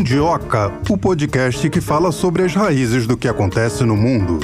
Mundioca, o podcast que fala sobre as raízes do que acontece no mundo.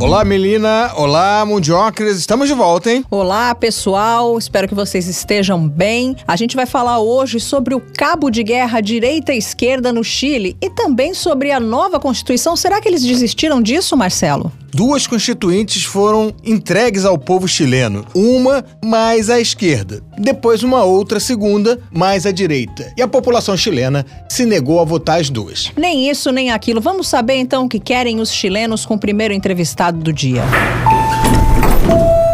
Olá, Melina. Olá, Mundiocres. Estamos de volta, hein? Olá, pessoal. Espero que vocês estejam bem. A gente vai falar hoje sobre o cabo de guerra direita-esquerda no Chile e também sobre a nova Constituição. Será que eles desistiram disso, Marcelo? Duas constituintes foram entregues ao povo chileno, uma mais à esquerda, depois uma outra segunda mais à direita. E a população chilena se negou a votar as duas. Nem isso nem aquilo. Vamos saber então o que querem os chilenos com o primeiro entrevistado do dia.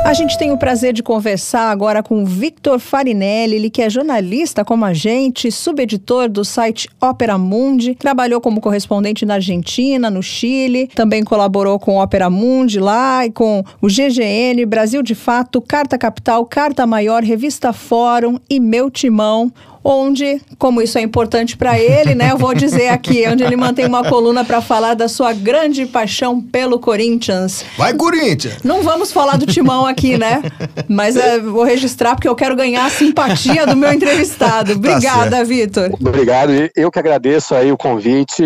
A gente tem o prazer de conversar agora com Victor Farinelli, ele que é jornalista como a gente, subeditor do site Opera Mundi, trabalhou como correspondente na Argentina, no Chile, também colaborou com Opera Mundi lá e com o GGN, Brasil de Fato, Carta Capital, Carta Maior, Revista Fórum e Meu Timão onde, como isso é importante para ele, né, eu vou dizer aqui, onde ele mantém uma coluna para falar da sua grande paixão pelo Corinthians. Vai Corinthians! Não vamos falar do timão aqui, né? Mas é, vou registrar porque eu quero ganhar a simpatia do meu entrevistado. Tá Obrigada, tá Vitor. Obrigado, eu que agradeço aí o convite.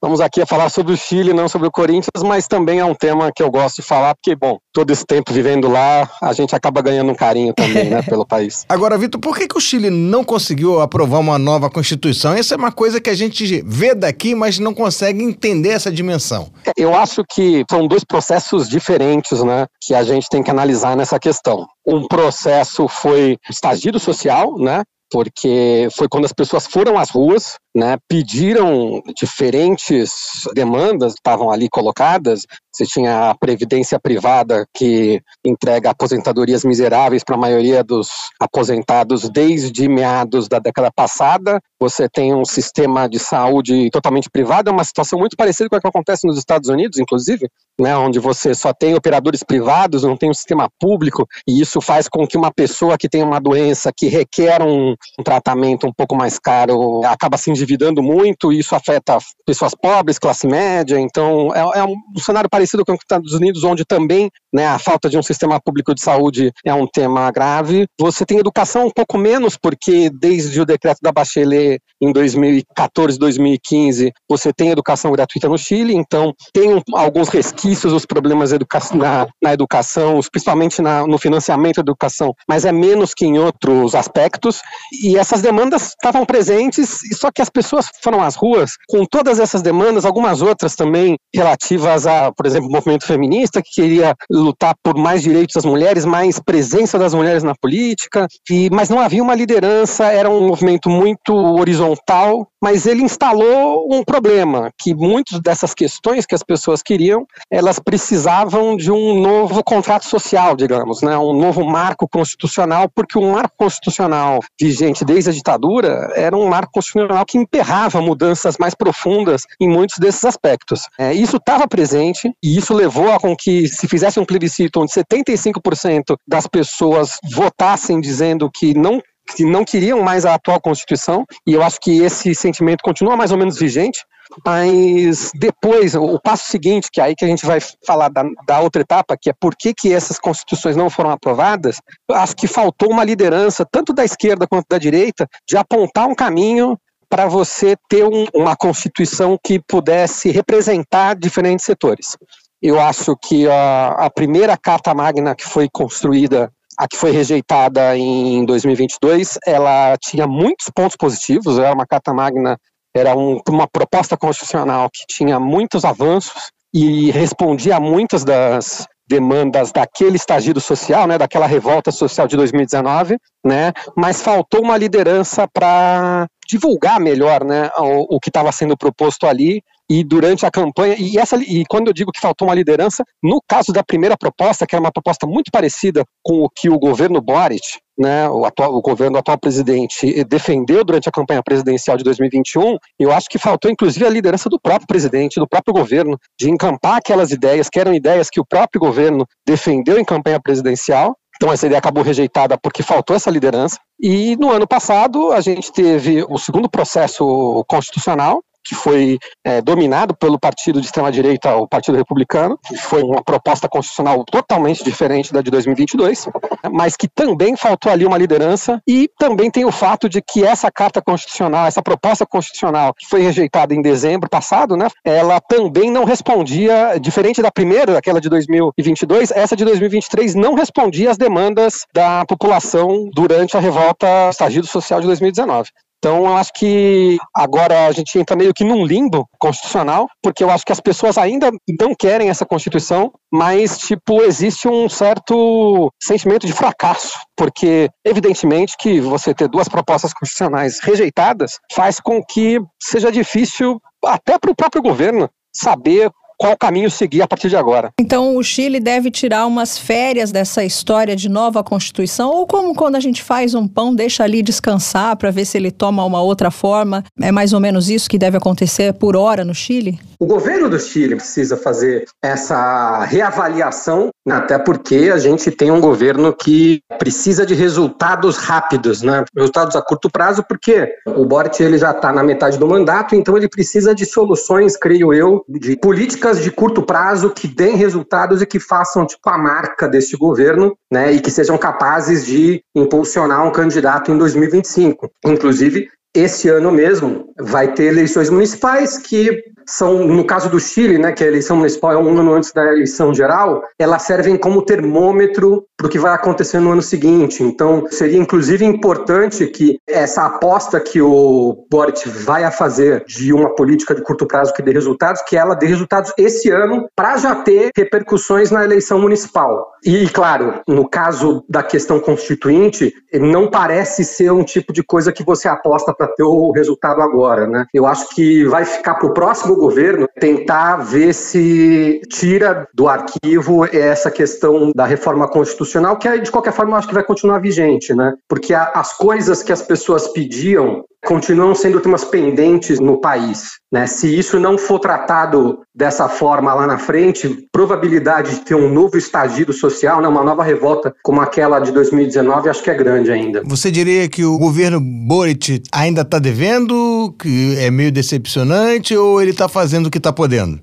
Vamos aqui a falar sobre o Chile, não sobre o Corinthians, mas também é um tema que eu gosto de falar, porque, bom, todo esse tempo vivendo lá, a gente acaba ganhando um carinho também, né, pelo país. Agora, Vitor, por que, que o Chile não conseguiu aprovar uma nova Constituição. Essa é uma coisa que a gente vê daqui, mas não consegue entender essa dimensão. Eu acho que são dois processos diferentes né, que a gente tem que analisar nessa questão. Um processo foi estagido social, né, porque foi quando as pessoas foram às ruas, né, pediram diferentes demandas, estavam ali colocadas. Você tinha a previdência privada que entrega aposentadorias miseráveis para a maioria dos aposentados desde meados da década passada. Você tem um sistema de saúde totalmente privado, é uma situação muito parecida com a que acontece nos Estados Unidos, inclusive, né, onde você só tem operadores privados, não tem um sistema público, e isso faz com que uma pessoa que tem uma doença que requer um, um tratamento um pouco mais caro acaba se endividando muito, e isso afeta pessoas pobres, classe média, então é, é um, cenário parecido com o que está nos Estados Unidos, onde também né, a falta de um sistema público de saúde é um tema grave. Você tem educação um pouco menos, porque desde o decreto da Bachelet em 2014, 2015, você tem educação gratuita no Chile, então tem alguns resquícios dos problemas na, na educação, principalmente na, no financiamento da educação, mas é menos que em outros aspectos, e essas demandas estavam presentes, só que as pessoas foram às ruas com todas essas demandas, algumas outras também relativas a, por exemplo, o movimento feminista, que queria lutar por mais direitos das mulheres, mais presença das mulheres na política, e, mas não havia uma liderança, era um movimento muito horizontal, mas ele instalou um problema, que muitas dessas questões que as pessoas queriam, elas precisavam de um novo contrato social, digamos, né, um novo marco constitucional, porque o marco constitucional vigente desde a ditadura era um marco constitucional que emperrava mudanças mais profundas em muitos desses aspectos. É, isso estava presente e isso levou a com que se fizesse um plebiscito onde 75% das pessoas votassem dizendo que não que não queriam mais a atual Constituição, e eu acho que esse sentimento continua mais ou menos vigente, mas depois, o passo seguinte, que é aí que a gente vai falar da, da outra etapa, que é por que, que essas constituições não foram aprovadas, acho que faltou uma liderança, tanto da esquerda quanto da direita, de apontar um caminho para você ter um, uma constituição que pudesse representar diferentes setores. Eu acho que a, a primeira Carta Magna que foi construída a que foi rejeitada em 2022, ela tinha muitos pontos positivos, era uma carta magna, era um, uma proposta constitucional que tinha muitos avanços e respondia a muitas das demandas daquele estagido social, né, daquela revolta social de 2019, né, mas faltou uma liderança para divulgar melhor, né, o, o que estava sendo proposto ali e durante a campanha, e, essa, e quando eu digo que faltou uma liderança, no caso da primeira proposta, que era uma proposta muito parecida com o que o governo Boric, né, o, atual, o governo do atual presidente, defendeu durante a campanha presidencial de 2021, eu acho que faltou inclusive a liderança do próprio presidente, do próprio governo, de encampar aquelas ideias, que eram ideias que o próprio governo defendeu em campanha presidencial, então essa ideia acabou rejeitada porque faltou essa liderança. E no ano passado a gente teve o segundo processo constitucional, que foi é, dominado pelo partido de extrema-direita, o Partido Republicano, que foi uma proposta constitucional totalmente diferente da de 2022, mas que também faltou ali uma liderança e também tem o fato de que essa carta constitucional, essa proposta constitucional que foi rejeitada em dezembro passado, né, ela também não respondia, diferente da primeira, aquela de 2022, essa de 2023 não respondia às demandas da população durante a revolta estagido social de 2019. Então, eu acho que agora a gente entra meio que num limbo constitucional, porque eu acho que as pessoas ainda não querem essa Constituição, mas, tipo, existe um certo sentimento de fracasso, porque, evidentemente, que você ter duas propostas constitucionais rejeitadas faz com que seja difícil, até para o próprio governo, saber qual caminho seguir a partir de agora. Então o Chile deve tirar umas férias dessa história de nova Constituição, ou como quando a gente faz um pão, deixa ali descansar para ver se ele toma uma outra forma. É mais ou menos isso que deve acontecer por hora no Chile? O governo do Chile precisa fazer essa reavaliação, até porque a gente tem um governo que precisa de resultados rápidos, né? Resultados a curto prazo, porque o Boric ele já está na metade do mandato, então ele precisa de soluções, creio eu, de políticas de curto prazo que deem resultados e que façam tipo a marca desse governo, né? E que sejam capazes de impulsionar um candidato em 2025. Inclusive, esse ano mesmo vai ter eleições municipais que são, no caso do Chile, né, que a eleição municipal é um ano antes da eleição geral, elas servem como termômetro para o que vai acontecer no ano seguinte. Então, seria inclusive importante que essa aposta que o Boric vai a fazer de uma política de curto prazo que dê resultados, que ela dê resultados esse ano para já ter repercussões na eleição municipal. E, claro, no caso da questão constituinte, não parece ser um tipo de coisa que você aposta para ter o resultado agora, né? Eu acho que vai ficar para o próximo governo tentar ver se tira do arquivo essa questão da reforma constitucional, que de qualquer forma eu acho que vai continuar vigente, né? Porque as coisas que as pessoas pediam continuam sendo temas pendentes no país. Né? Se isso não for tratado dessa forma lá na frente, probabilidade de ter um novo estagido social, né, uma nova revolta como aquela de 2019, acho que é grande ainda. Você diria que o governo Boric ainda está devendo, que é meio decepcionante, ou ele está fazendo o que está podendo?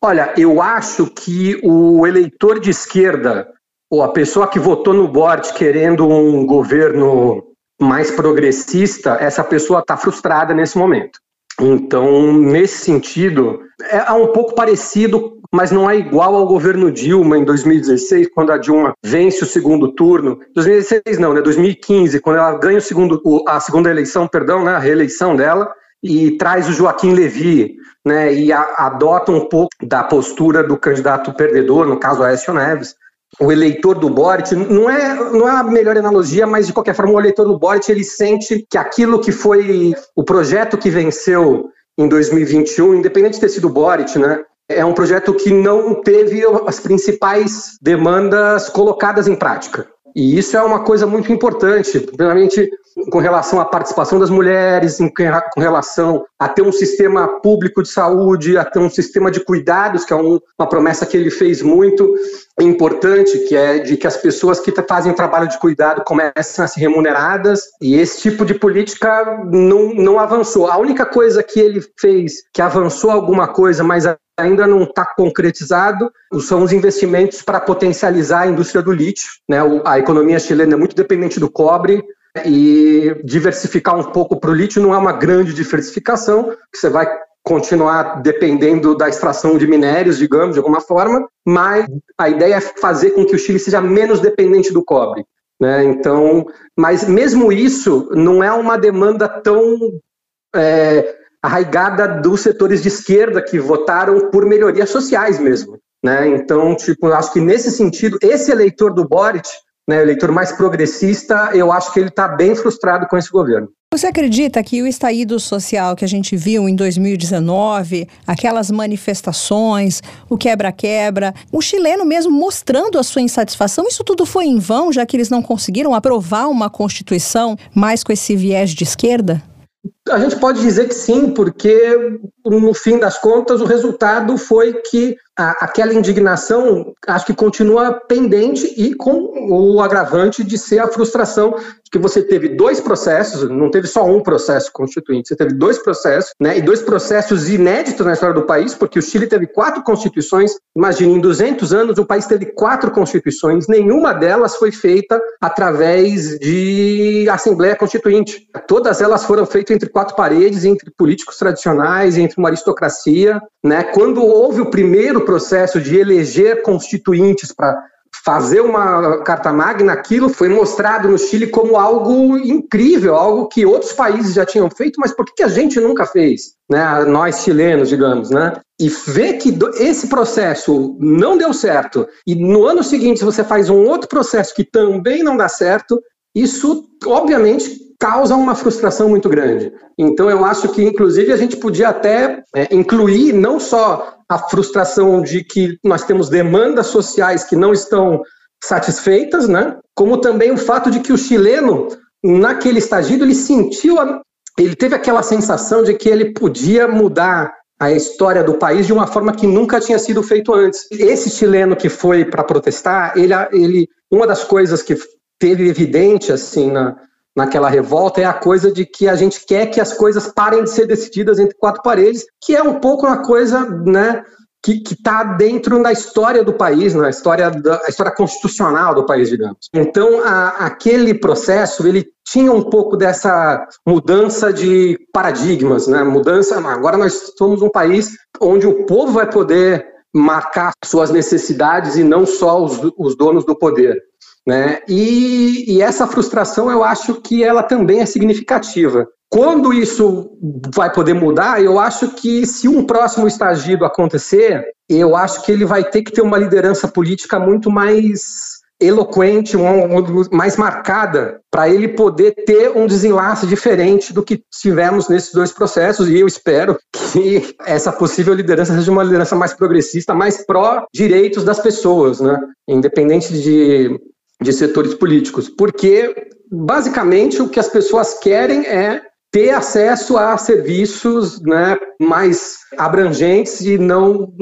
Olha, eu acho que o eleitor de esquerda, ou a pessoa que votou no Boric querendo um governo mais progressista, essa pessoa está frustrada nesse momento. Então, nesse sentido, é um pouco parecido, mas não é igual ao governo Dilma em 2016, quando a Dilma vence o segundo turno. 2016 não, né? 2015, quando ela ganha o segundo, a segunda eleição, perdão, né? A reeleição dela e traz o Joaquim Levy, né? E a, adota um pouco da postura do candidato perdedor, no caso Aécio Neves o eleitor do Boric, não é, não é a melhor analogia, mas de qualquer forma o eleitor do Boric ele sente que aquilo que foi o projeto que venceu em 2021, independente de ter sido o Boric, né, é um projeto que não teve as principais demandas colocadas em prática. E isso é uma coisa muito importante, primeiramente com relação à participação das mulheres, com relação a ter um sistema público de saúde, a ter um sistema de cuidados, que é um, uma promessa que ele fez muito importante, que é de que as pessoas que fazem trabalho de cuidado comecem a ser remuneradas, e esse tipo de política não, não avançou. A única coisa que ele fez que avançou alguma coisa, mas ainda não está concretizado, são os investimentos para potencializar a indústria do lítio. Né? A economia chilena é muito dependente do cobre, e diversificar um pouco para o lítio não é uma grande diversificação, que você vai continuar dependendo da extração de minérios, digamos, de alguma forma, mas a ideia é fazer com que o Chile seja menos dependente do cobre. Né? Então, mas mesmo isso não é uma demanda tão é, arraigada dos setores de esquerda que votaram por melhorias sociais mesmo. Né? Então, tipo, acho que nesse sentido, esse eleitor do Boric, né, eleitor mais progressista, eu acho que ele está bem frustrado com esse governo. Você acredita que o estaído social que a gente viu em 2019, aquelas manifestações, o quebra-quebra, o chileno mesmo mostrando a sua insatisfação, isso tudo foi em vão, já que eles não conseguiram aprovar uma constituição mais com esse viés de esquerda? A gente pode dizer que sim, porque no fim das contas o resultado foi que a, aquela indignação acho que continua pendente e com o agravante de ser a frustração de que você teve dois processos, não teve só um processo constituinte, você teve dois processos, né, e dois processos inéditos na história do país, porque o Chile teve quatro constituições, imagine, em 200 anos o país teve quatro constituições, nenhuma delas foi feita através de Assembleia Constituinte. Todas elas foram feitas entre quatro paredes, entre políticos tradicionais, entre uma aristocracia, né, quando houve o primeiro processo de eleger constituintes para fazer uma carta magna, aquilo foi mostrado no Chile como algo incrível, algo que outros países já tinham feito, mas por que a gente nunca fez? Né? Nós chilenos, digamos, né? E ver que esse processo não deu certo e no ano seguinte você faz um outro processo que também não dá certo, isso obviamente causa uma frustração muito grande. Então, eu acho que, inclusive, a gente podia até é, incluir não só a frustração de que nós temos demandas sociais que não estão satisfeitas, né? Como também o fato de que o chileno, naquele estagido, ele sentiu, a, ele teve aquela sensação de que ele podia mudar a história do país de uma forma que nunca tinha sido feito antes. Esse chileno que foi para protestar, ele, ele, uma das coisas que teve evidente assim na, naquela revolta é a coisa de que a gente quer que as coisas parem de ser decididas entre quatro paredes, que é um pouco uma coisa, né, que está dentro da história do país, na história da história constitucional do país, digamos. Então, a, aquele processo ele tinha um pouco dessa mudança de paradigmas, né? Mudança. Agora nós somos um país onde o povo vai poder marcar suas necessidades e não só os, os donos do poder. Né? E, e essa frustração eu acho que ela também é significativa. Quando isso vai poder mudar, eu acho que se um próximo estagido acontecer, eu acho que ele vai ter que ter uma liderança política muito mais eloquente, mais marcada, para ele poder ter um desenlace diferente do que tivemos nesses dois processos. E eu espero que essa possível liderança seja uma liderança mais progressista, mais pró-direitos das pessoas, né? independente de de setores políticos, porque basicamente o que as pessoas querem é ter acesso a serviços né, mais abrangentes e não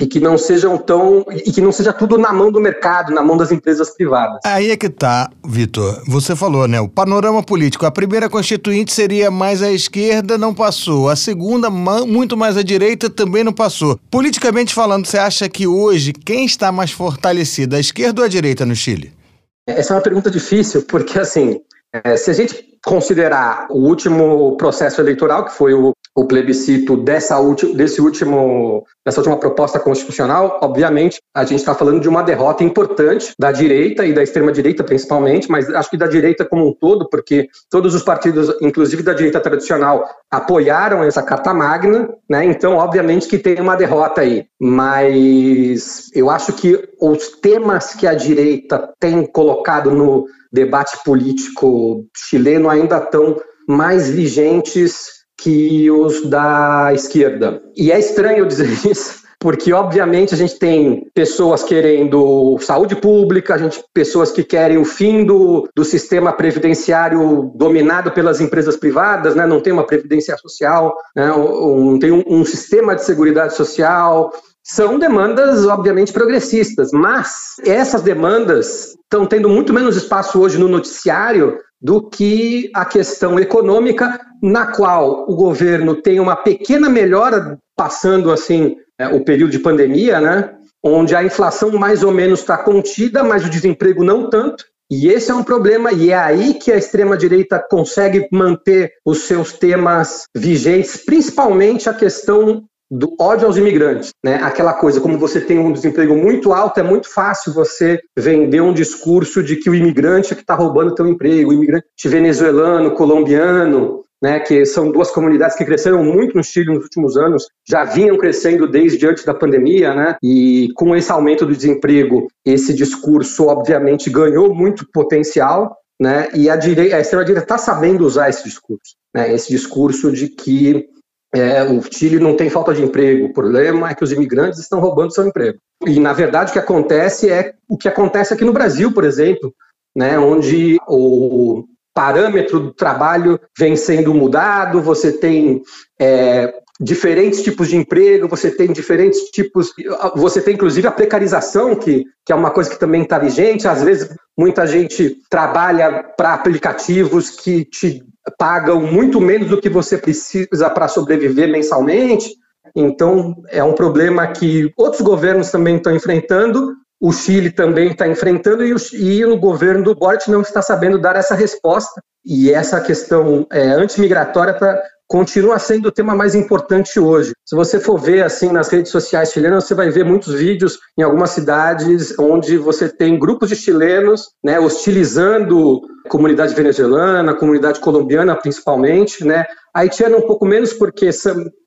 e que não sejam tão e que não seja tudo na mão do mercado, na mão das empresas privadas. Aí é que tá, Vitor. Você falou, né? O panorama político. A primeira constituinte seria mais à esquerda, não passou. A segunda, muito mais à direita, também não passou. Politicamente falando, você acha que hoje quem está mais fortalecido, a esquerda ou a direita no Chile? Essa é uma pergunta difícil, porque assim, é, se a gente considerar o último processo eleitoral, que foi o, o plebiscito dessa, desse último, dessa última proposta constitucional, obviamente a gente está falando de uma derrota importante da direita e da extrema-direita principalmente, mas acho que da direita como um todo, porque todos os partidos, inclusive da direita tradicional, apoiaram essa Carta Magna, né? então obviamente que tem uma derrota aí. Mas eu acho que os temas que a direita tem colocado no debate político chileno ainda estão mais vigentes que os da esquerda. E é estranho dizer isso, porque obviamente a gente tem pessoas querendo saúde pública, a gente pessoas que querem o fim do, do sistema previdenciário dominado pelas empresas privadas, né? não tem uma previdência social, né? um, tem um, um sistema de segurança social, são demandas, obviamente, progressistas, mas essas demandas estão tendo muito menos espaço hoje no noticiário do que a questão econômica, na qual o governo tem uma pequena melhora, passando assim é, o período de pandemia, né? onde a inflação mais ou menos está contida, mas o desemprego não tanto. E esse é um problema, e é aí que a extrema-direita consegue manter os seus temas vigentes, principalmente a questão do ódio aos imigrantes, né? Aquela coisa, como você tem um desemprego muito alto, é muito fácil você vender um discurso de que o imigrante é que está roubando teu emprego, o imigrante venezuelano, colombiano, né? Que são duas comunidades que cresceram muito no Chile nos últimos anos, já vinham crescendo desde antes da pandemia, né? E com esse aumento do desemprego, esse discurso obviamente ganhou muito potencial, né? E a direita, a extrema direita está sabendo usar esse discurso, né? Esse discurso de que é, o Chile não tem falta de emprego, o problema é que os imigrantes estão roubando seu emprego. E, na verdade, o que acontece é o que acontece aqui no Brasil, por exemplo, né, onde o parâmetro do trabalho vem sendo mudado, você tem é, diferentes tipos de emprego, você tem diferentes tipos, você tem inclusive a precarização, que, que é uma coisa que também está vigente. Às vezes, muita gente trabalha para aplicativos que te pagam muito menos do que você precisa para sobreviver mensalmente. Então, é um problema que outros governos também estão enfrentando, o Chile também está enfrentando e o, e o, governo do Boric não está sabendo dar essa resposta. E essa questão é, antimigratória tá, continua sendo o tema mais importante hoje. Se você for ver assim nas redes sociais chilenas, você vai ver muitos vídeos em algumas cidades onde você tem grupos de chilenos né, hostilizando comunidade venezuelana, comunidade colombiana principalmente, né, a haitiana um pouco menos porque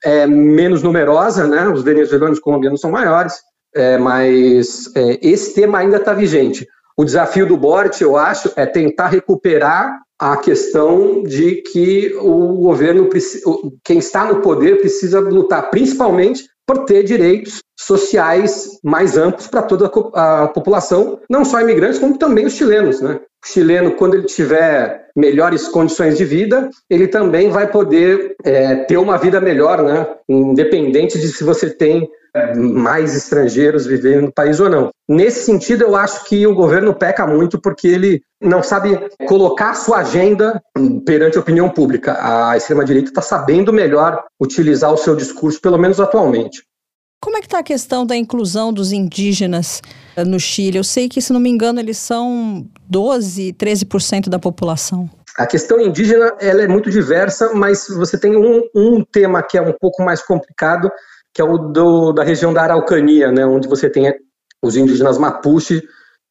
é menos numerosa, né? Os venezuelanos e colombianos são maiores, é, mas é, esse tema ainda está vigente. O desafio do Boric, eu acho, é tentar recuperar a questão de que o governo, quem está no poder, precisa lutar principalmente por ter direitos sociais mais amplos para toda a população, não só imigrantes, como também os chilenos. Né? O chileno, quando ele tiver melhores condições de vida, ele também vai poder é, ter uma vida melhor, né? independente de se você tem mais estrangeiros vivendo no país ou não. Nesse sentido, eu acho que o governo peca muito porque ele não sabe colocar sua agenda perante a opinião pública. A extrema-direita está sabendo melhor utilizar o seu discurso, pelo menos atualmente. Como é que está a questão da inclusão dos indígenas eh, no Chile? Eu sei que, se não me engano, eles são 12, 13% da população. A questão indígena ela é muito diversa, mas você tem um, um tema que é um pouco mais complicado, que é o do, da região da Araucania, né, onde você tem os indígenas Mapuche,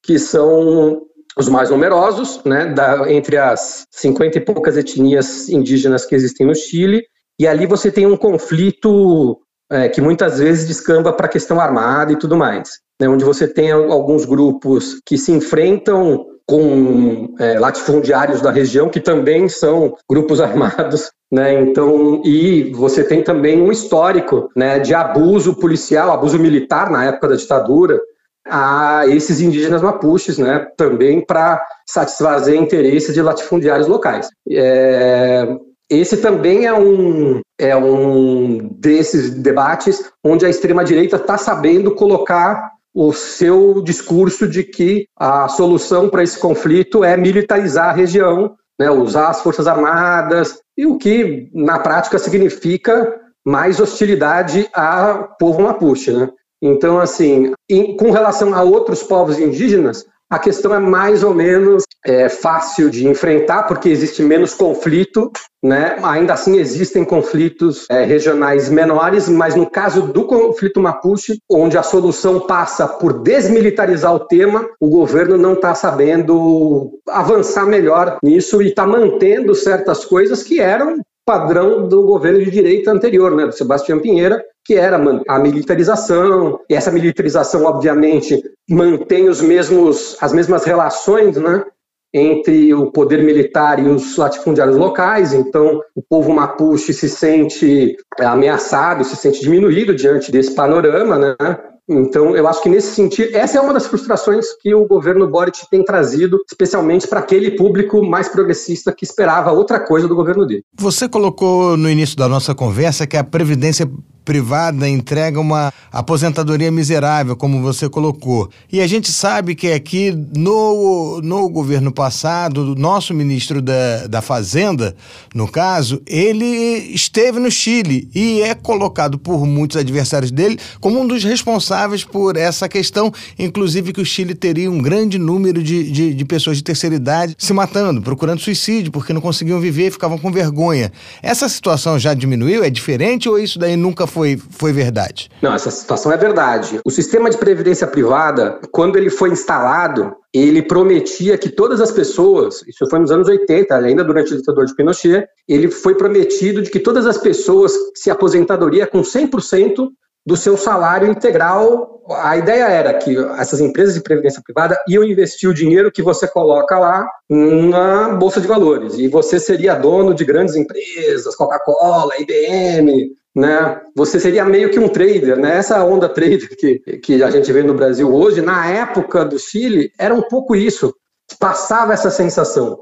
que são os mais numerosos, né, da, entre as 50 e poucas etnias indígenas que existem no Chile, e ali você tem um conflito é, que muitas vezes descamba para a questão armada e tudo mais, né, onde você tem alguns grupos que se enfrentam com é, latifundiários da região, que também são grupos armados, né? Então, e você tem também um histórico né, de abuso policial, abuso militar na época da ditadura, a esses indígenas mapuches, né, também para satisfazer interesses de latifundiários locais. É, esse também é um, é um desses debates onde a extrema-direita está sabendo colocar o seu discurso de que a solução para esse conflito é militarizar a região, né, usar as forças armadas, e o que na prática significa mais hostilidade ao povo mapuche. Né? Então, assim, em, com relação a outros povos indígenas, a questão é mais ou menos é, fácil de enfrentar, porque existe menos conflito, né? ainda assim existem conflitos é, regionais menores, mas no caso do conflito Mapuche, onde a solução passa por desmilitarizar o tema, o governo não está sabendo avançar melhor nisso e está mantendo certas coisas que eram padrão do governo de direita anterior, né, do Sebastião Pinheira, que era a militarização, e essa militarização, obviamente, mantém os mesmos, as mesmas relações né, entre o poder militar e os latifundiários locais, então o povo mapuche se sente ameaçado, se sente diminuído diante desse panorama, né? Então, eu acho que nesse sentido, essa é uma das frustrações que o governo Boric tem trazido, especialmente para aquele público mais progressista que esperava outra coisa do governo dele. Você colocou no início da nossa conversa que a Previdência privada entrega uma aposentadoria miserável, como você colocou. E a gente sabe que aqui no, no governo passado, o nosso ministro da, da Fazenda, no caso, ele esteve no Chile e é colocado por muitos adversários dele como um dos responsáveis por essa questão, inclusive que o Chile teria um grande número de, de, de pessoas de terceira idade se matando, procurando suicídio, porque não conseguiam viver e ficavam com vergonha. Essa situação já diminuiu? É diferente ou isso daí nunca foi, foi verdade? Não, essa situação é verdade. O sistema de previdência privada, quando ele foi instalado, ele prometia que todas as pessoas, isso foi nos anos 80, ainda durante o ditador de Pinochet, ele foi prometido de que todas as pessoas se aposentadoriam com 100% do seu salário integral. A ideia era que essas empresas de previdência privada iam investir o dinheiro que você coloca lá na bolsa de valores e você seria dono de grandes empresas, Coca-Cola, IBM, né? Você seria meio que um trader, né? Essa onda trader que, que a gente vê no Brasil hoje, na época do Chile, era um pouco isso. Passava essa sensação.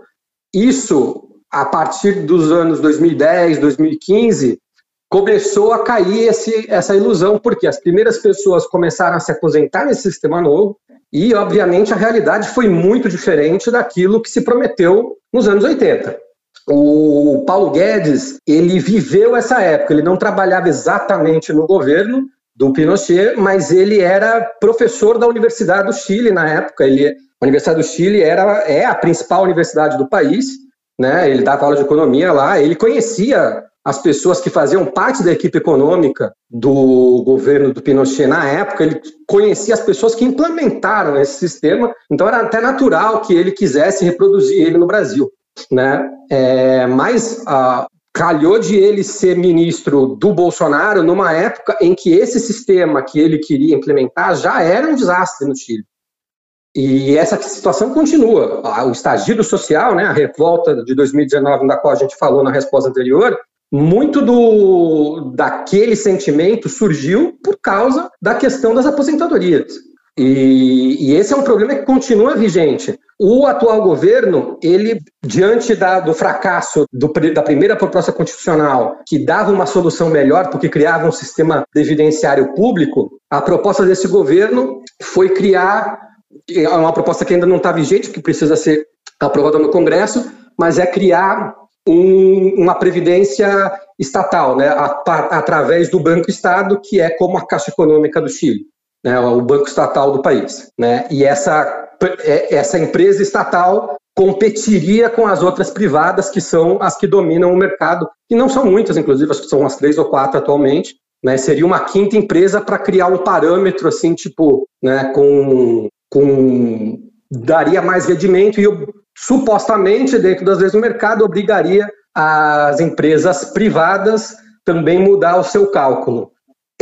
Isso, a partir dos anos 2010, 2015, começou a cair esse, essa ilusão, porque as primeiras pessoas começaram a se aposentar nesse sistema novo, e, obviamente, a realidade foi muito diferente daquilo que se prometeu nos anos 80. O Paulo Guedes, ele viveu essa época, ele não trabalhava exatamente no governo do Pinochet, mas ele era professor da Universidade do Chile na época. Ele, a Universidade do Chile era, é a principal universidade do país, né? ele dava aula de economia lá, ele conhecia as pessoas que faziam parte da equipe econômica do governo do Pinochet na época, ele conhecia as pessoas que implementaram esse sistema, então era até natural que ele quisesse reproduzir ele no Brasil. Né? É, mas ah, calhou de ele ser ministro do Bolsonaro numa época em que esse sistema que ele queria implementar já era um desastre no Chile. E essa situação continua. O estagido social, né, a revolta de 2019, da qual a gente falou na resposta anterior, muito do daquele sentimento surgiu por causa da questão das aposentadorias. E, e, esse é um problema que continua vigente. O atual governo, ele, diante da, do fracasso do, da primeira proposta constitucional, que dava uma solução melhor, porque criava um sistema previdenciário público, a proposta desse governo foi criar é uma proposta que ainda não está vigente, que precisa ser aprovada no Congresso, mas é criar um, uma previdência estatal, né, a, a, através do Banco Estado, que é como a Caixa Econômica do Chile, né, o banco estatal do país. Né, e essa, é, essa empresa estatal competiria com as outras privadas, que são as que dominam o mercado, e não são muitas, inclusive, acho que são umas três ou quatro atualmente, né, seria uma quinta empresa para criar um parâmetro assim, tipo, né, com, com daria mais rendimento e supostamente, dentro das leis do mercado, obrigaria as empresas privadas também mudar o seu cálculo.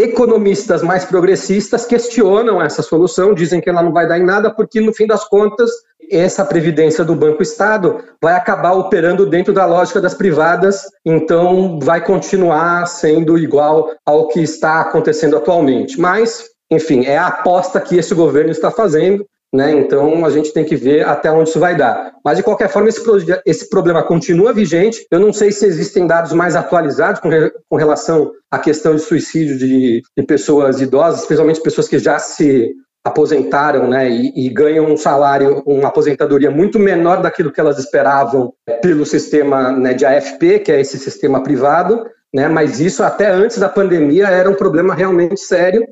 Economistas mais progressistas questionam essa solução, dizem que ela não vai dar em nada, porque no fim das contas, essa previdência do Banco Estado vai acabar operando dentro da lógica das privadas, então vai continuar sendo igual ao que está acontecendo atualmente. Mas, enfim, é a aposta que esse governo está fazendo. Né? Então a gente tem que ver até onde isso vai dar. Mas de qualquer forma, esse, esse problema continua vigente. Eu não sei se existem dados mais atualizados com, re, com relação à questão de suicídio de, de, pessoas idosas, especialmente pessoas que já se aposentaram né, e, e, ganham um salário, uma aposentadoria muito menor daquilo que elas esperavam pelo sistema né, de AFP, que é esse sistema privado. Né, mas isso até antes da pandemia era um problema realmente sério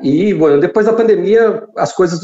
e, bueno, depois da pandemia, as coisas,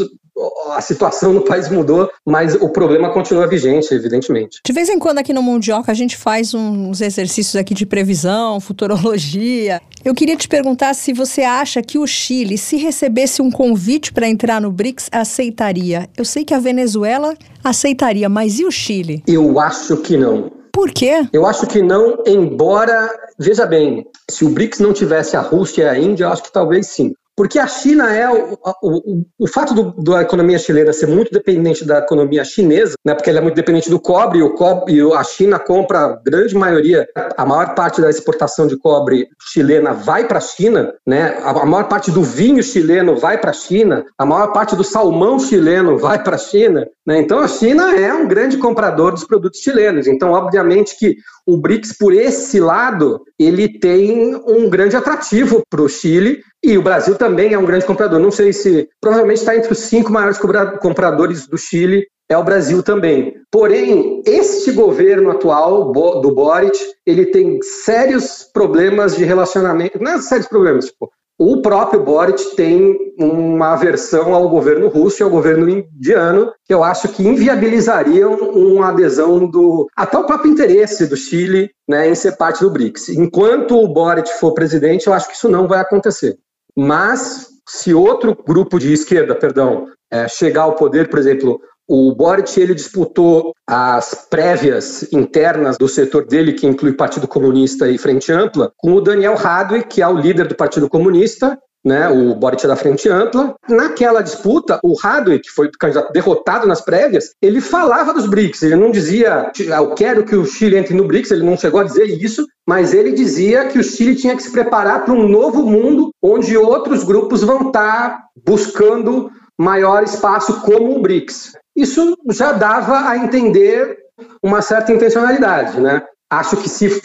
a situação no país mudou, mas o problema continua vigente, evidentemente. De vez em quando aqui no Mundioca a gente faz uns exercícios aqui de previsão, futurologia. Eu queria te perguntar se você acha que o Chile, se recebesse um convite para entrar no BRICS, aceitaria. Eu sei que a Venezuela aceitaria, mas e o Chile? Eu acho que não. Por quê? Eu acho que não, embora, veja bem, se o BRICS não tivesse a Rússia e a Índia, eu acho que talvez sim. Porque a China é o, o, o fato do, da economia chilena ser muito dependente da economia chinesa, né, porque ela é muito dependente do cobre, o cobre e a China compra a grande maioria, a maior parte da exportação de cobre chilena vai para a China, né, a maior parte do vinho chileno vai para a China, a maior parte do salmão chileno vai para a China. Né, então a China é um grande comprador dos produtos chilenos. Então, obviamente que o BRICS, por esse lado, ele tem um grande atrativo para o Chile e o Brasil também é um grande comprador. Não sei se, provavelmente está entre os cinco maiores compradores do Chile, é o Brasil também. Porém, este governo atual do Boric, ele tem sérios problemas de relacionamento, não é sérios problemas, tipo, o próprio Boric tem uma aversão ao governo russo e ao governo indiano, que eu acho que inviabilizariam uma adesão do até o próprio interesse do Chile né, em ser parte do BRICS. Enquanto o Boric for presidente, eu acho que isso não vai acontecer. Mas se outro grupo de esquerda, perdão, é, chegar ao poder, por exemplo, o Boric ele disputou as prévias internas do setor dele, que inclui Partido Comunista e Frente Ampla, com o Daniel Radwe, que é o líder do Partido Comunista, né, o Boric é da Frente Ampla. Naquela disputa, o Radwe, que foi derrotado nas prévias, ele falava dos BRICS, ele não dizia eu quero que o Chile entre no BRICS, ele não chegou a dizer isso, mas ele dizia que o Chile tinha que se preparar para um novo mundo onde outros grupos vão estar buscando maior espaço como o BRICS isso já dava a entender uma certa intencionalidade, né? Acho que se.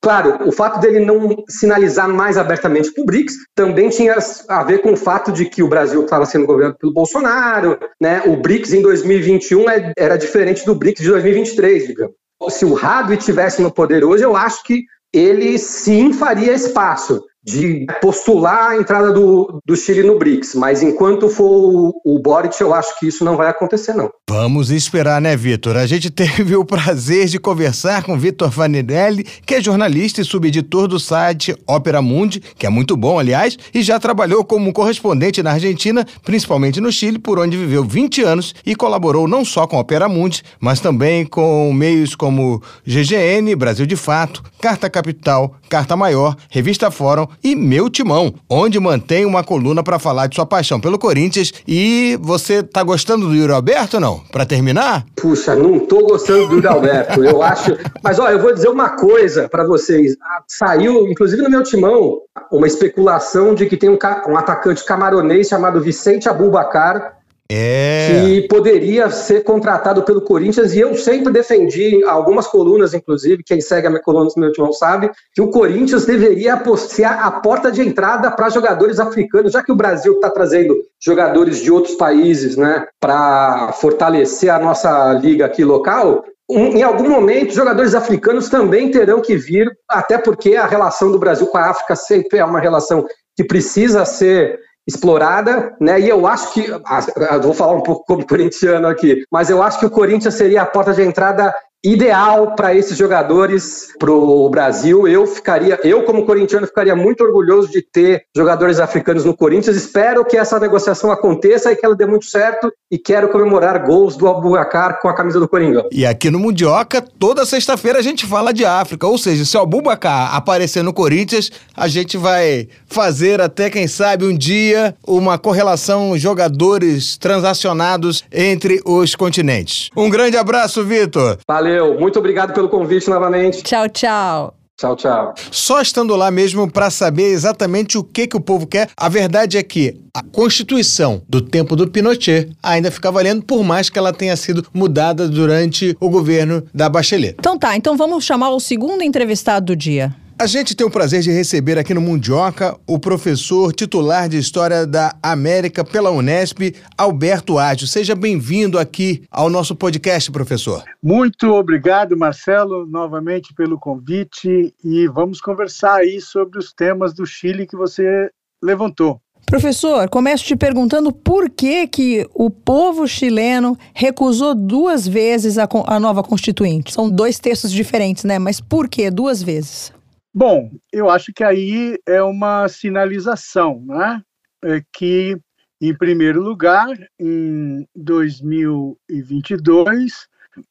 Claro, o fato dele não sinalizar mais abertamente para o BRICS também tinha a ver com o fato de que o Brasil estava sendo governado pelo Bolsonaro, né? O BRICS em 2021 é, era diferente do BRICS de 2023, digamos. Se o Radwe estivesse no poder hoje, eu acho que ele sim faria espaço de postular a entrada do, do Chile no BRICS, mas enquanto for o, o Boric, eu acho que isso não vai acontecer, não. Vamos esperar, né, Vitor? A gente teve o prazer de conversar com Vitor Vaninelli, que é jornalista e subeditor do site Opera Mundi, que é muito bom, aliás, e já trabalhou como correspondente na Argentina, principalmente no Chile, por onde viveu 20 anos e colaborou não só com Opera Mundi, mas também com meios como GGN, Brasil de Fato, Carta Capital, Carta Maior, Revista Fórum e Meu Timão, onde mantém uma coluna para falar de sua paixão pelo Corinthians. E você tá gostando do Yuri Alberto ou não? Para terminar? Puxa, não tô gostando do Yuri Alberto. Eu acho. Mas olha, eu vou dizer uma coisa para vocês. Saiu, inclusive no Meu Timão, uma especulação de que tem um, um atacante camaronês chamado Vicente Abubacar é. que poderia ser contratado pelo Corinthians, e eu sempre defendi, algumas colunas, inclusive, quem segue a minha coluna no meu timão sabe, que o Corinthians deveria ser a porta de entrada para jogadores africanos, já que o Brasil está trazendo jogadores de outros países né, para fortalecer a nossa liga aqui local. Em algum momento, jogadores africanos também terão que vir, até porque a relação do Brasil com a África sempre é uma relação que precisa ser explorada, né? E eu acho que, ah, vou falar um pouco como corintiano aqui, mas eu acho que o Corinthians seria a porta de entrada ideal para esses jogadores para o Brasil. Eu ficaria, eu como corintiano ficaria muito orgulhoso de ter jogadores africanos no Corinthians. Espero que essa negociação aconteça e que ela dê muito certo e quero comemorar gols do Abubakar com a camisa do Coringão. E aqui no Mundioca, toda sexta-feira a gente fala de África, ou seja, se o Abubakar aparecer no Corinthians, a gente vai fazer até quem sabe um dia uma correlação jogadores transacionados entre os continentes. Um grande abraço, Vitor. Valeu Valeu, muito obrigado pelo convite novamente. Tchau, tchau. Tchau, tchau. Só estando lá mesmo para saber exatamente o que, que o povo quer. A verdade é que a Constituição do tempo do Pinochet ainda fica valendo, por mais que ela tenha sido mudada durante o governo da Bachelet. Então tá, então vamos chamar o segundo entrevistado do dia. A gente tem o prazer de receber aqui no Mundioca o professor titular de História da América pela Unesp, Alberto Ágio. Seja bem-vindo aqui ao nosso podcast, professor. Muito obrigado, Marcelo, novamente pelo convite e vamos conversar aí sobre os temas do Chile que você levantou. Professor, começo te perguntando por que, que o povo chileno recusou duas vezes a, a nova Constituinte. São dois textos diferentes, né? Mas por que duas vezes? Bom, eu acho que aí é uma sinalização, né? É que, em primeiro lugar, em 2022,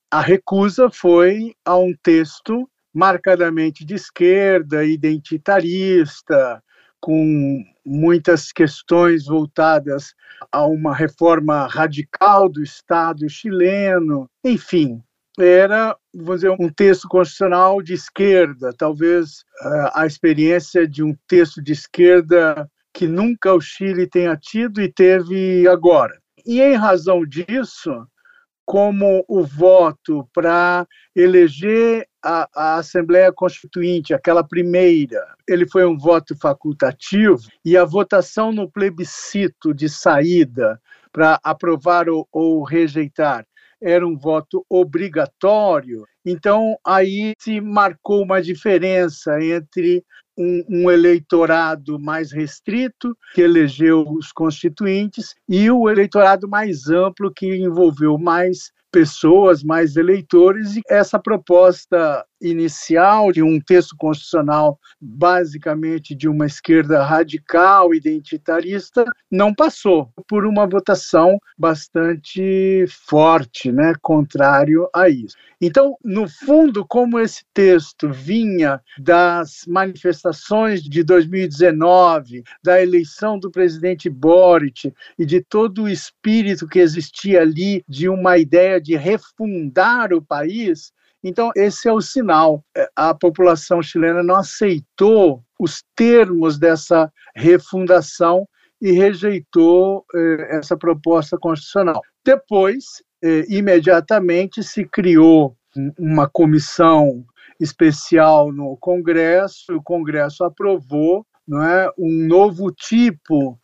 a recusa foi a um texto marcadamente de esquerda, identitarista, com muitas questões voltadas a uma reforma radical do Estado chileno, enfim, era, vamos dizer, um texto constitucional de esquerda, talvez uh, a experiência de um texto de esquerda que nunca o Chile tenha tido e teve agora. E em razão disso, como o voto para eleger a, a, Assembleia Constituinte, aquela primeira, ele foi um voto facultativo, e a votação no plebiscito de saída para aprovar ou, ou rejeitar era um voto obrigatório. Então, aí se marcou uma diferença entre um, um, eleitorado mais restrito, que elegeu os constituintes, e o eleitorado mais amplo, que envolveu mais pessoas, mais eleitores, e essa proposta inicial de um texto constitucional basicamente de uma esquerda radical, identitarista, não passou por uma votação bastante forte, né, contrário a isso. Então, no fundo, como esse texto vinha das manifestações de 2019, da eleição do presidente Boric e de todo o espírito que existia ali de uma ideia de refundar o país, então, esse é o sinal. É, a população chilena não aceitou os termos dessa refundação e rejeitou eh, essa proposta constitucional. Depois, eh, imediatamente, se criou uma comissão especial no Congresso, o Congresso aprovou não é, um novo tipo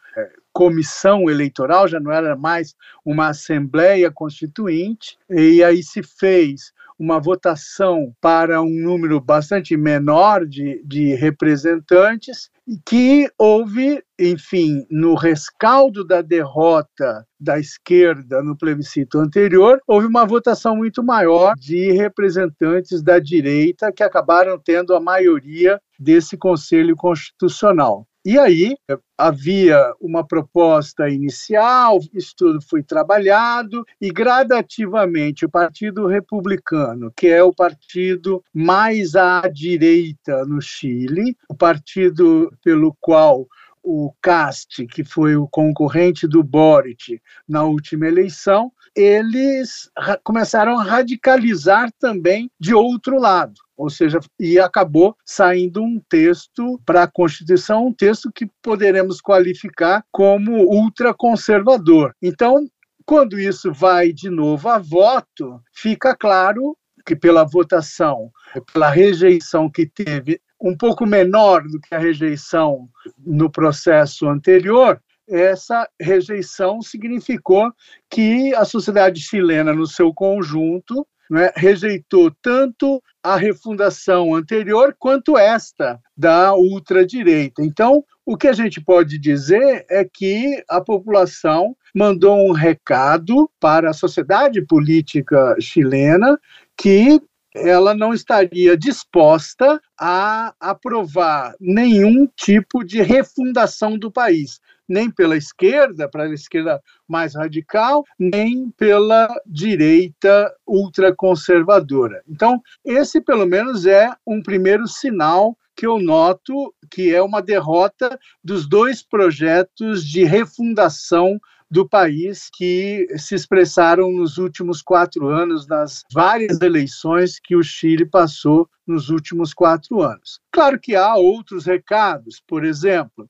comissão eleitoral, já não era mais uma assembleia constituinte, e aí se fez uma votação para um número bastante menor de, de representantes, que houve, enfim, no rescaldo da derrota da esquerda no plebiscito anterior, houve uma votação muito maior de representantes da direita que acabaram tendo a maioria desse Conselho Constitucional. E aí havia uma proposta inicial, isso tudo foi trabalhado e gradativamente o Partido Republicano, que é o partido mais à direita no Chile, o partido pelo qual o Cast, que foi o concorrente do Boric na última eleição, eles começaram a radicalizar também de outro lado. Ou seja, e acabou saindo um texto para a Constituição, um texto que poderemos qualificar como ultraconservador. Então, quando isso vai de novo a voto, fica claro que pela votação, pela rejeição que teve um pouco menor do que a rejeição no processo anterior, essa rejeição significou que a sociedade chilena, no seu conjunto, né, rejeitou tanto a refundação anterior quanto esta da ultradireita. Então, o que a gente pode dizer é que a população mandou um recado para a sociedade política chilena que ela não estaria disposta a aprovar nenhum tipo de refundação do país, nem pela esquerda, para a esquerda mais radical, nem pela direita ultraconservadora. Então, esse pelo menos é um primeiro sinal que eu noto que é uma derrota dos dois projetos de refundação do país que se expressaram nos últimos quatro anos, nas várias eleições que o Chile passou nos últimos quatro anos. Claro que há outros recados, por exemplo,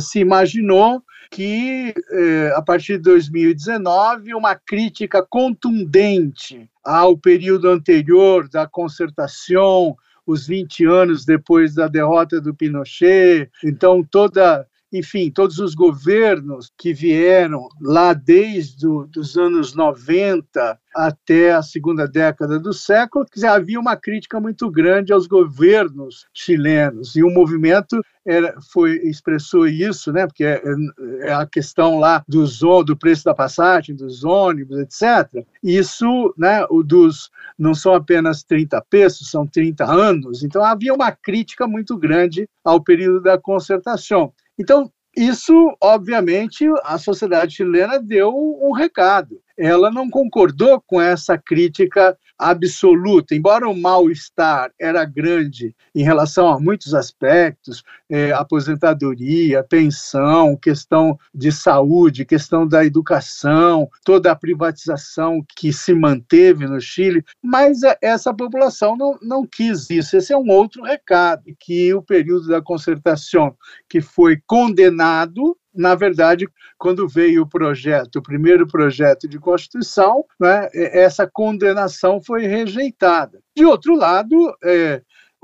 se imaginou que, eh, a partir de 2019, uma crítica contundente ao período anterior da concertação, os 20 anos depois da derrota do Pinochet, então toda enfim, todos os governos que vieram lá desde os anos 90 até a segunda década do século, havia uma crítica muito grande aos governos chilenos e o movimento era, foi expressou isso, né? Porque é, é a questão lá do do preço da passagem, dos ônibus, etc. Isso, né? O dos não são apenas 30 pesos, são 30 anos. Então havia uma crítica muito grande ao período da concertação. Então, isso, obviamente, a sociedade chilena deu um recado. Ela não concordou com essa crítica absoluta, embora o mal-estar era grande em relação a muitos aspectos, é, aposentadoria, pensão, questão de saúde, questão da educação, toda a privatização que se manteve no Chile, mas essa população não, não quis isso. Esse é um outro recado, que o período da concertação, que foi condenado, na verdade, quando veio o projeto, o primeiro projeto de Constituição, né, essa condenação foi rejeitada. De outro lado, é,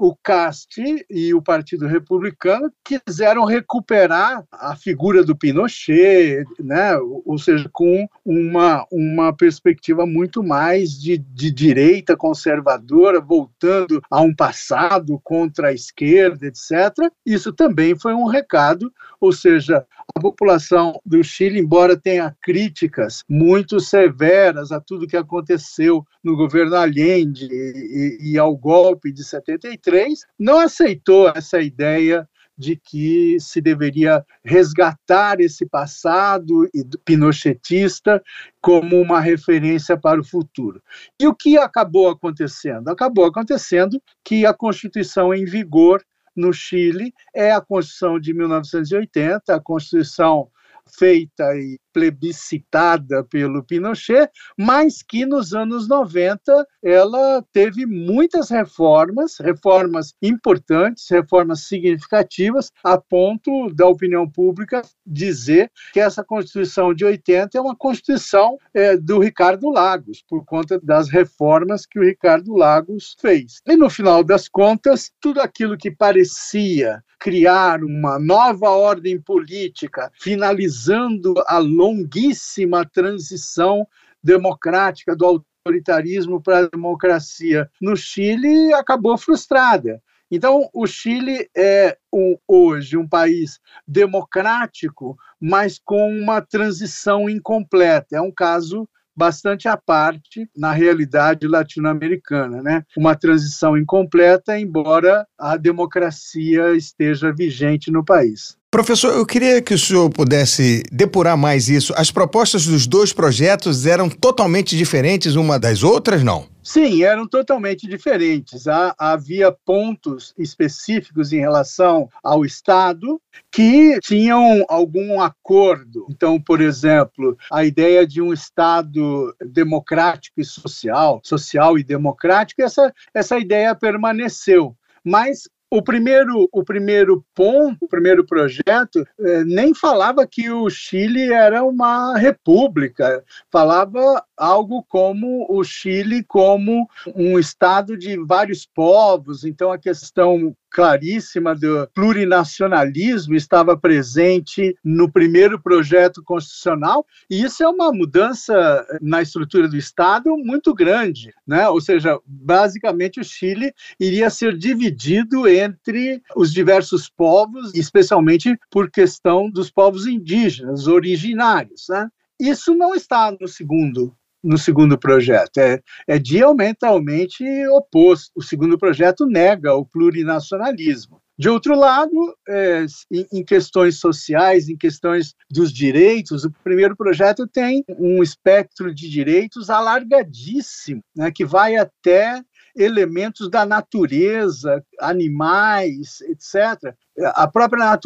o CAST e o Partido Republicano quiseram recuperar a figura do Pinochet, né? ou seja, com uma, uma perspectiva muito mais de, de direita conservadora, voltando a um passado contra a esquerda, etc. Isso também foi um recado, ou seja, a população do Chile, embora tenha críticas muito severas a tudo que aconteceu no governo Allende e, e, ao golpe de 73, não aceitou essa ideia de que se deveria resgatar esse passado pinochetista como uma referência para o futuro. E o que acabou acontecendo? Acabou acontecendo que a Constituição em vigor no Chile é a Constituição de 1980, a Constituição feita e plebiscitada pelo Pinochet, mas que nos anos 90 ela teve muitas reformas, reformas importantes, reformas significativas, a ponto da opinião pública dizer que essa Constituição de 80 é uma Constituição é, do Ricardo Lagos, por conta das reformas que o Ricardo Lagos fez. E no final das contas, tudo aquilo que parecia criar uma nova ordem política, finalizando a longuíssima transição democrática do autoritarismo para a democracia no Chile, acabou frustrada. Então, o Chile é um, hoje um país democrático, mas com uma transição incompleta. É um caso bastante à parte na realidade latino-americana, né? Uma transição incompleta, embora a democracia esteja vigente no país. Professor, eu queria que o senhor pudesse depurar mais isso. As propostas dos dois projetos eram totalmente diferentes uma das outras, não? Sim, eram totalmente diferentes. Havia pontos específicos em relação ao Estado que tinham algum acordo. Então, por exemplo, a ideia de um Estado democrático e social, social e democrático, essa, essa ideia permaneceu mas o primeiro, o primeiro ponto, o primeiro projeto, eh, nem falava que o Chile era uma república, falava algo como o Chile como um estado de vários povos. Então, a questão claríssima do plurinacionalismo estava presente no primeiro projeto constitucional, e isso é uma mudança na estrutura do Estado muito grande, né? Ou seja, basicamente o Chile iria ser dividido entre os diversos povos, especialmente por questão dos povos indígenas originários, né? Isso não está no segundo no segundo projeto. É, é diametralmente oposto. O segundo projeto nega o plurinacionalismo. De outro lado, é, em, questões sociais, em questões dos direitos, o primeiro projeto tem um espectro de direitos alargadíssimo, né, que vai até elementos da natureza, animais, etc. A própria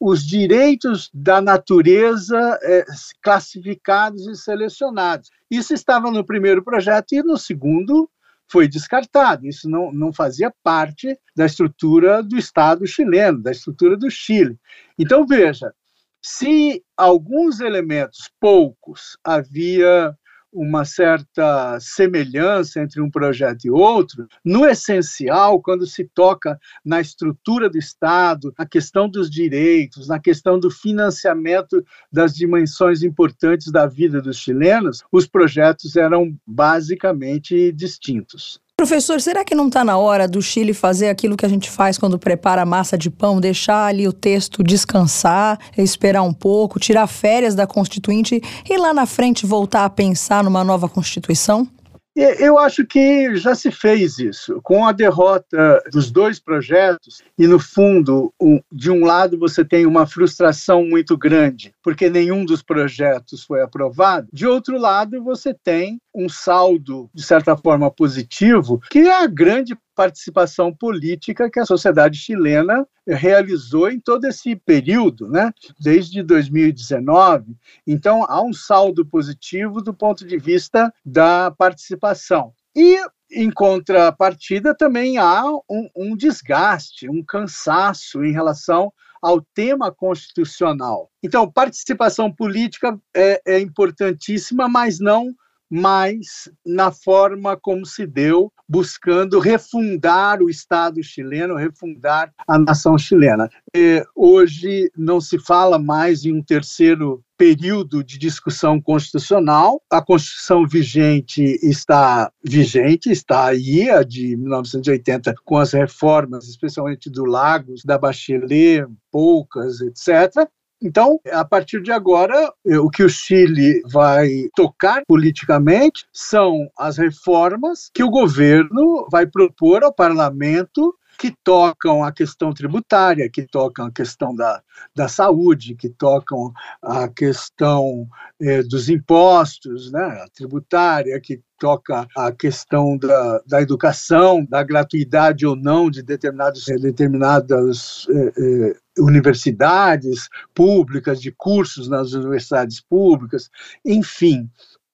os direitos da natureza é, classificados e selecionados. Isso estava no primeiro projeto e no segundo foi descartado. Isso não, não fazia parte da estrutura do Estado chileno, da estrutura do Chile. Então, veja, se alguns elementos, poucos, havia uma certa semelhança entre um projeto e outro, no essencial, quando se toca na estrutura do Estado, na questão dos direitos, na questão do financiamento das dimensões importantes da vida dos chilenos, os projetos eram basicamente distintos. Professor, será que não está na hora do Chile fazer aquilo que a gente faz quando prepara a massa de pão, deixar ali o texto descansar, esperar um pouco, tirar férias da Constituinte e lá na frente voltar a pensar numa nova Constituição? Eu acho que já se fez isso. Com a derrota dos dois projetos, e no fundo, de um lado você tem uma frustração muito grande, porque nenhum dos projetos foi aprovado, de outro lado você tem um saldo, de certa forma, positivo, que é a grande participação política que a sociedade chilena realizou em todo esse período, né? desde 2019. Então, há um saldo positivo do ponto de vista da participação. E em contrapartida, também há um, um, desgaste, um cansaço em relação ao tema constitucional. Então, participação política é, é importantíssima, mas não mas na forma como se deu, buscando refundar o Estado chileno, refundar a nação chilena. E hoje não se fala mais em um terceiro período de discussão constitucional. A Constituição vigente está vigente, está aí, a de 1980, com as reformas, especialmente do Lagos, da Bachelet, poucas, etc. Então, a partir de agora, o que o Chile vai tocar politicamente são as reformas que o governo vai propor ao parlamento que tocam a questão tributária, que tocam a questão da, da saúde, que tocam a questão eh, dos impostos, né, tributária, que toca a questão da, da educação, da gratuidade ou não de determinados, determinadas eh, eh, universidades públicas, de cursos nas universidades públicas, enfim.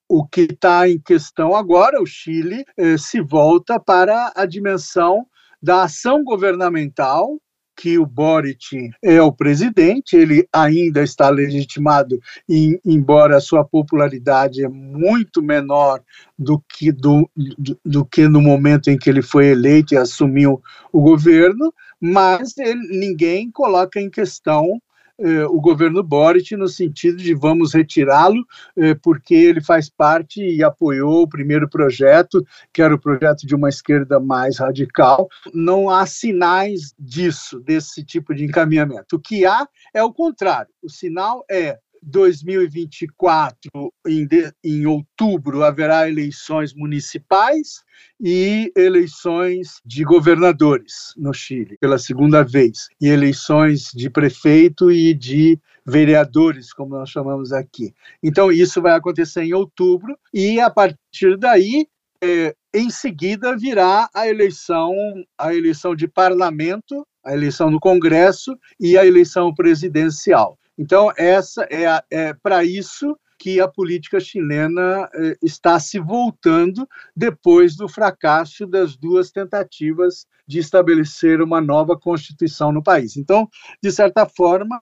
O que está em questão agora, o Chile eh, se volta para a dimensão da ação governamental que o Boric é o presidente, ele ainda está legitimado, em, embora a sua popularidade é muito menor do que, do, do, do, que no momento em que ele foi eleito e assumiu o governo, mas ele, ninguém coloca em questão eh, o governo Boric no sentido de vamos retirá-lo eh, porque ele faz parte e apoiou o primeiro projeto, que era o projeto de uma esquerda mais radical. Não há sinais disso, desse tipo de encaminhamento. O que há é o contrário. O sinal é 2024, em, de, em outubro, haverá eleições municipais e eleições de governadores no Chile, pela segunda vez, e eleições de prefeito e de vereadores, como nós chamamos aqui. Então, isso vai acontecer em outubro, e a partir daí, é, em seguida, virá a eleição, a eleição de parlamento, a eleição no Congresso e a eleição presidencial. Então, essa é, é para isso que a política chilena eh, está se voltando depois do fracasso das duas tentativas de estabelecer uma nova constituição no país. Então, de certa forma,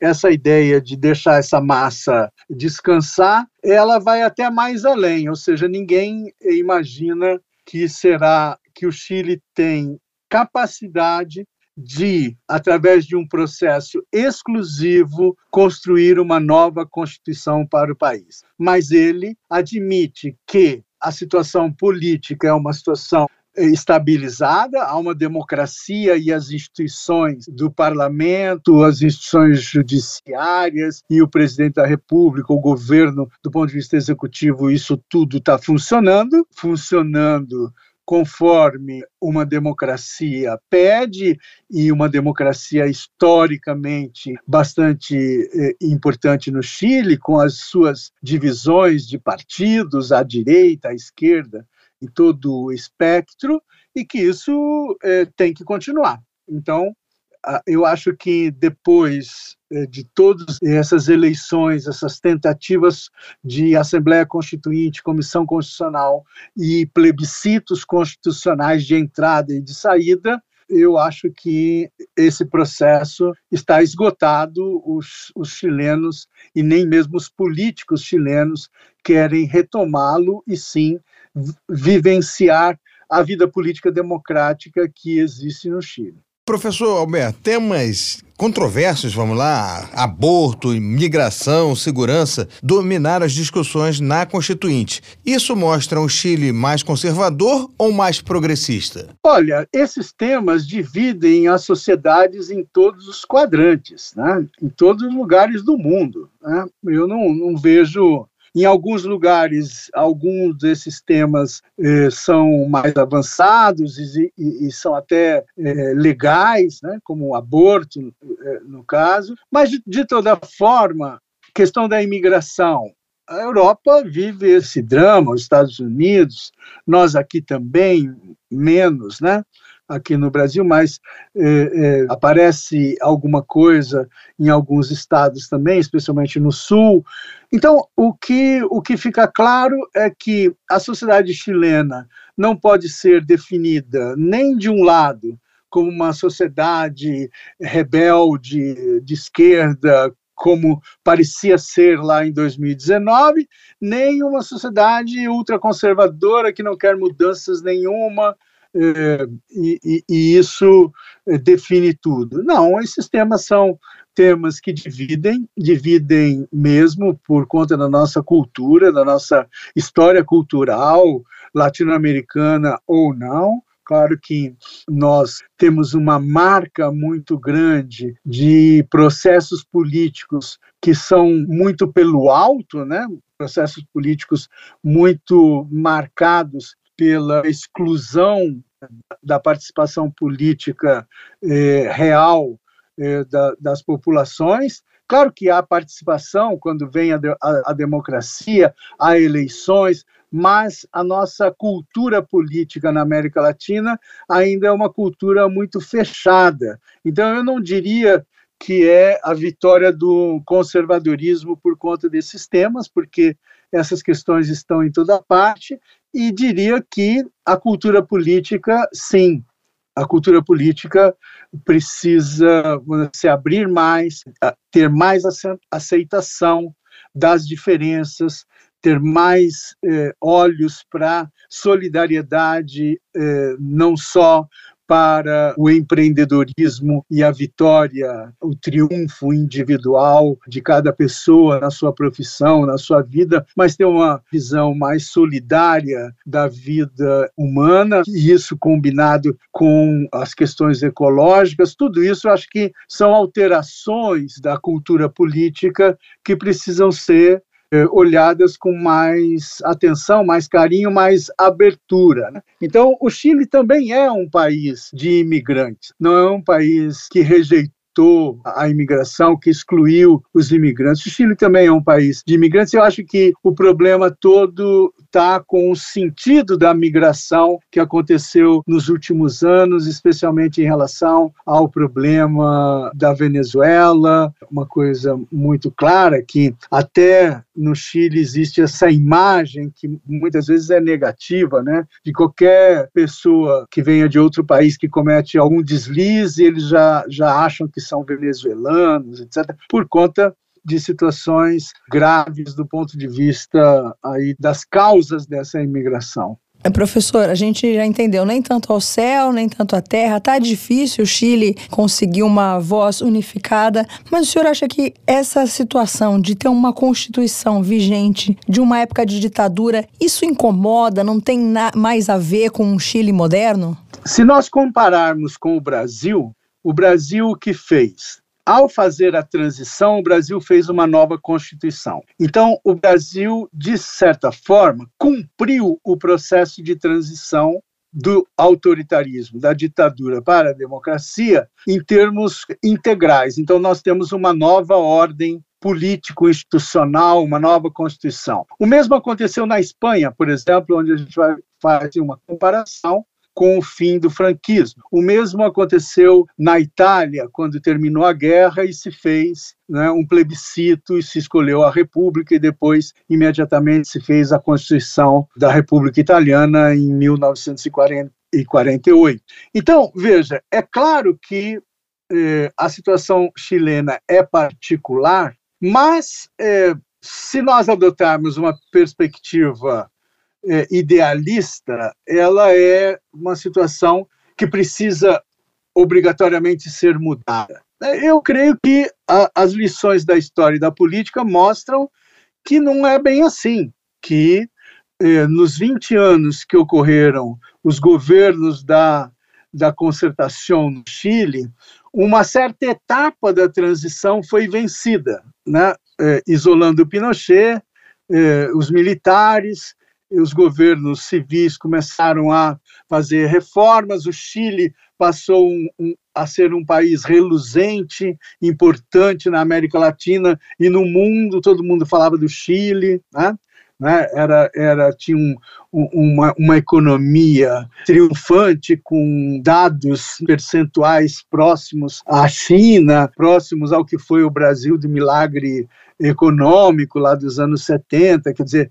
essa ideia de deixar essa massa descansar, ela vai até mais além, ou seja, ninguém imagina que será que o Chile tem capacidade de, através de um processo exclusivo, construir uma nova Constituição para o país. Mas ele admite que a situação política é uma situação estabilizada, há uma democracia e as instituições do parlamento, as instituições judiciárias e o presidente da República, o governo, do ponto de vista executivo, isso tudo está funcionando, funcionando conforme uma democracia pede e uma democracia historicamente bastante eh, importante no Chile, com as suas divisões de partidos, à direita, à esquerda, e todo o espectro, e que isso eh, tem que continuar. Então, eu acho que depois eh, de todas essas eleições, essas tentativas de Assembleia Constituinte, Comissão Constitucional e plebiscitos constitucionais de entrada e de saída, eu acho que esse processo está esgotado. Os, os chilenos e nem mesmo os políticos chilenos querem retomá-lo e sim vivenciar a vida política democrática que existe no Chile. Professor Alberto, temas controversos, vamos lá, aborto, imigração, segurança, dominaram as discussões na Constituinte. Isso mostra um Chile mais conservador ou mais progressista? Olha, esses temas dividem as sociedades em todos os quadrantes, né? em todos os lugares do mundo. Né? Eu não, não vejo em alguns lugares, alguns desses temas eh, são mais avançados e, e, e são até eh, legais, né, como o aborto, eh, no caso, mas de, de toda forma, questão da imigração, a Europa vive esse drama, os Estados Unidos, nós aqui também, menos, né? Aqui no Brasil, mas é, é, aparece alguma coisa em alguns estados também, especialmente no sul. Então, o que, o que fica claro é que a sociedade chilena não pode ser definida nem de um lado como uma sociedade rebelde de esquerda, como parecia ser lá em 2019, nem uma sociedade ultraconservadora que não quer mudanças nenhuma, é, e, e, isso é, define tudo. Não, esses temas são temas que dividem, dividem mesmo por conta da nossa cultura, da nossa história cultural latino-americana ou não. Claro que nós temos uma marca muito grande de processos políticos que são muito pelo alto, né? processos políticos muito marcados pela exclusão da participação política eh, real eh, da, das populações. Claro que há participação quando vem a, a, a democracia, há eleições, mas a nossa cultura política na América Latina ainda é uma cultura muito fechada. Então, eu não diria que é a vitória do conservadorismo por conta desses temas, porque essas questões estão em toda parte, e diria que a cultura política, sim, a cultura política precisa se abrir mais, ter mais aceitação das diferenças, ter mais eh, olhos para solidariedade, eh, não só para o empreendedorismo e a vitória, o triunfo individual de cada pessoa na sua profissão, na sua vida, mas ter uma visão mais solidária da vida humana, e isso combinado com as questões ecológicas, tudo isso acho que são alterações da cultura política que precisam ser olhadas com mais atenção, mais carinho, mais abertura. Né? Então, o Chile também é um país de imigrantes, não é um país que rejeitou a imigração, que excluiu os imigrantes. O Chile também é um país de imigrantes. Eu acho que o problema todo está com o sentido da migração que aconteceu nos últimos anos, especialmente em relação ao problema da Venezuela. Uma coisa muito clara que até no Chile existe essa imagem que muitas vezes é negativa, né, de qualquer pessoa que venha de outro país que comete algum deslize, eles já já acham que são venezuelanos, etc., por conta de situações graves do ponto de vista aí das causas dessa imigração. É, professor, a gente já entendeu, nem tanto ao céu, nem tanto à terra. Tá difícil o Chile conseguir uma voz unificada, mas o senhor acha que essa situação de ter uma constituição vigente de uma época de ditadura, isso incomoda, não tem mais a ver com um Chile moderno? Se nós compararmos com o Brasil, o Brasil o que fez? Ao fazer a transição, o Brasil fez uma nova Constituição. Então, o Brasil, de certa forma, cumpriu o processo de transição do autoritarismo, da ditadura para a democracia, em termos integrais. Então, nós temos uma nova ordem político-institucional, uma nova Constituição. O mesmo aconteceu na Espanha, por exemplo, onde a gente vai fazer uma comparação com o fim do franquismo. O mesmo aconteceu na Itália, quando terminou a guerra e se fez né, um plebiscito e se escolheu a República, e depois, imediatamente, se fez a Constituição da República Italiana em 1948. Então, veja, é claro que eh, a situação chilena é particular, mas eh, se nós adotarmos uma perspectiva é, idealista, ela é uma situação que precisa obrigatoriamente ser mudada. É, eu creio que a, as lições da história e da política mostram que não é bem assim, que eh, nos 20 anos que ocorreram os governos da, da concertação no Chile, uma certa etapa da transição foi vencida, né? Eh, isolando Pinochet, os militares, os governos civis começaram a fazer reformas, o Chile passou um, um, a ser um país reluzente, importante na América Latina e no mundo, todo mundo falava do Chile, né? Né? Era, era, tinha um, uma, uma economia triunfante com dados percentuais próximos à China, próximos ao que foi o Brasil do milagre econômico lá dos anos 70, quer dizer,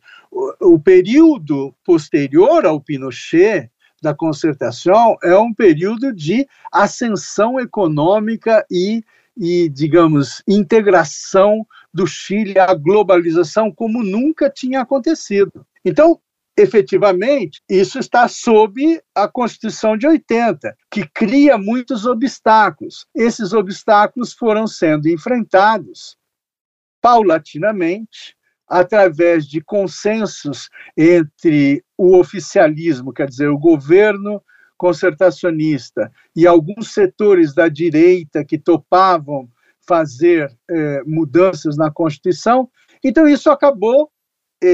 o, período posterior ao Pinochet da concertação é um período de ascensão econômica e, e digamos, integração do Chile à globalização como nunca tinha acontecido. Então, efetivamente, isso está sob a Constituição de 80, que cria muitos obstáculos. Esses obstáculos foram sendo enfrentados paulatinamente, através de consensos entre o oficialismo, quer dizer, o governo concertacionista e alguns setores da direita que topavam fazer eh, mudanças na Constituição. Então, isso acabou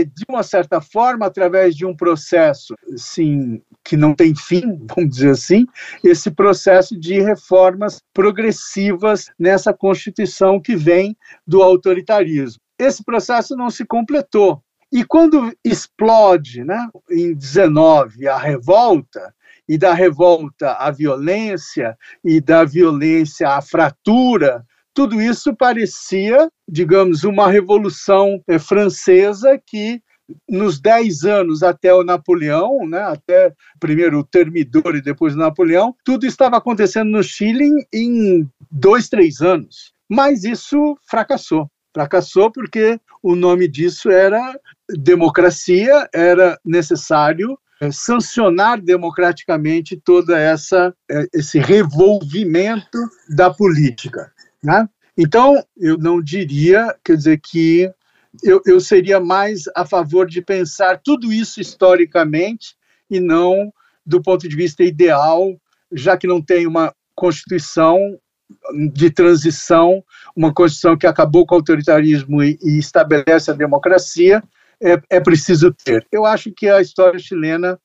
de uma certa forma, através de um processo, sim, que não tem fim, vamos dizer assim, esse processo de reformas progressivas nessa Constituição que vem do autoritarismo. Esse processo não se completou. E quando explode, né, em 19, a revolta, e da revolta à violência, e da violência à fratura, tudo isso parecia, digamos, uma revolução é, francesa que nos dez anos até o Napoleão, né, até primeiro o Termidor e depois o Napoleão, tudo estava acontecendo no Chile em, dois, três anos. Mas isso fracassou. Fracassou porque o nome disso era democracia, era necessário é, sancionar democraticamente toda essa é, esse revolvimento da política, né? Então eu não diria, quer dizer que eu, eu seria mais a favor de pensar tudo isso historicamente e não do ponto de vista ideal, já que não tem uma constituição de transição, uma constituição que acabou com o autoritarismo e, e estabelece a democracia, é, é preciso ter. Eu acho que a história chilena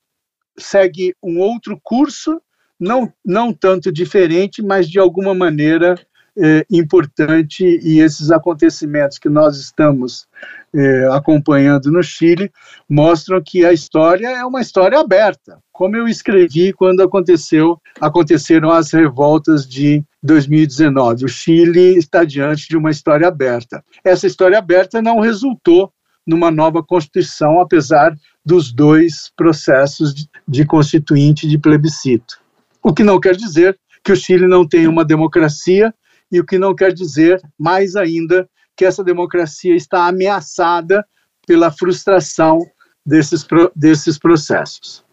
segue um outro curso, não, não tanto diferente, mas de alguma maneira é, importante e esses acontecimentos que nós estamos é, acompanhando no Chile mostram que a história é uma história aberta, como eu escrevi quando aconteceu aconteceram as revoltas de 2019. O Chile está diante de uma história aberta. Essa história aberta não resultou numa nova constituição, apesar dos dois processos de, constituinte de plebiscito. O que não quer dizer que o Chile não tem uma democracia e o que não quer dizer, mais ainda, que essa democracia está ameaçada pela frustração desses, desses processos.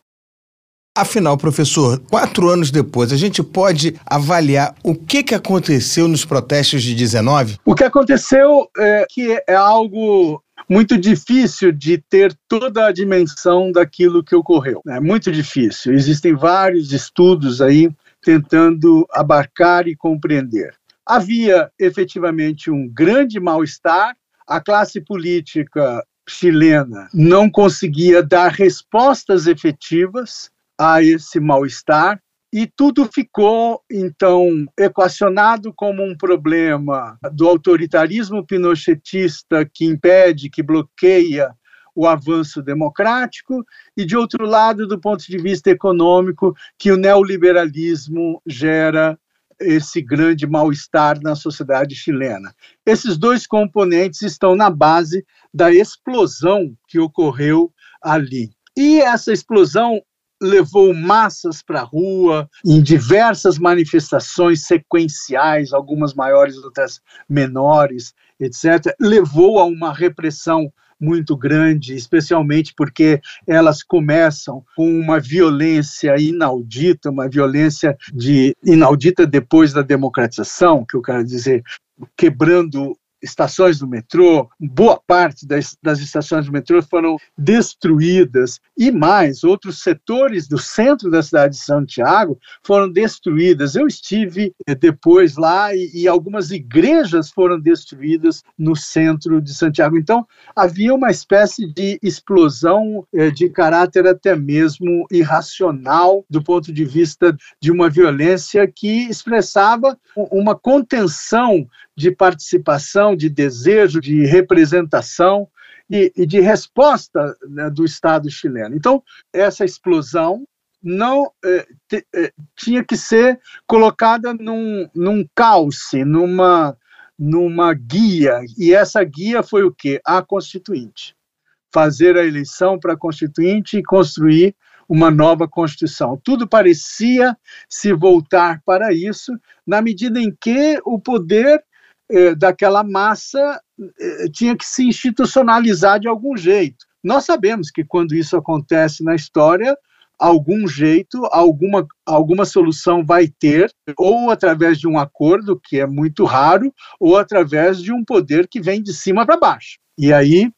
Afinal, professor, quatro anos depois, a gente pode avaliar o que, que aconteceu nos protestos de 19? O que aconteceu é que é algo muito difícil de ter toda a dimensão daquilo que ocorreu. É muito difícil. Existem vários estudos aí tentando abarcar e compreender. Havia efetivamente um grande mal-estar, a classe política chilena não conseguia dar respostas efetivas a esse mal-estar e tudo ficou então equacionado como um problema do autoritarismo pinochetista que impede, que bloqueia o avanço democrático, e de outro lado, do ponto de vista econômico, que o neoliberalismo gera esse grande mal-estar na sociedade chilena. Esses dois componentes estão na base da explosão que ocorreu ali. E essa explosão levou massas para a rua em diversas manifestações sequenciais, algumas maiores, outras menores, etc. Levou a uma repressão muito grande, especialmente porque elas começam com uma violência inaudita, uma violência de inaudita depois da democratização, que eu quero dizer, quebrando estações do metrô, boa parte das, das, estações do metrô foram destruídas e mais outros setores do centro da cidade de Santiago foram destruídas. Eu estive eh, depois lá e, e algumas igrejas foram destruídas no centro de Santiago. Então havia uma espécie de explosão eh, de caráter até mesmo irracional do ponto de vista de uma violência que expressava uma contenção de participação, de desejo, de representação e, e de resposta né, do Estado chileno. Então, essa explosão não eh, te, eh, tinha que ser colocada num, num calce, numa, numa guia, e essa guia foi o quê? A Constituinte. Fazer a eleição para a Constituinte e construir uma nova Constituição. Tudo parecia se voltar para isso, na medida em que o poder daquela massa eh, tinha que se institucionalizar de algum jeito. Nós sabemos que quando isso acontece na história, algum jeito, alguma, alguma solução vai ter, ou através de um acordo, que é muito raro, ou através de um poder que vem de cima para baixo. E aí,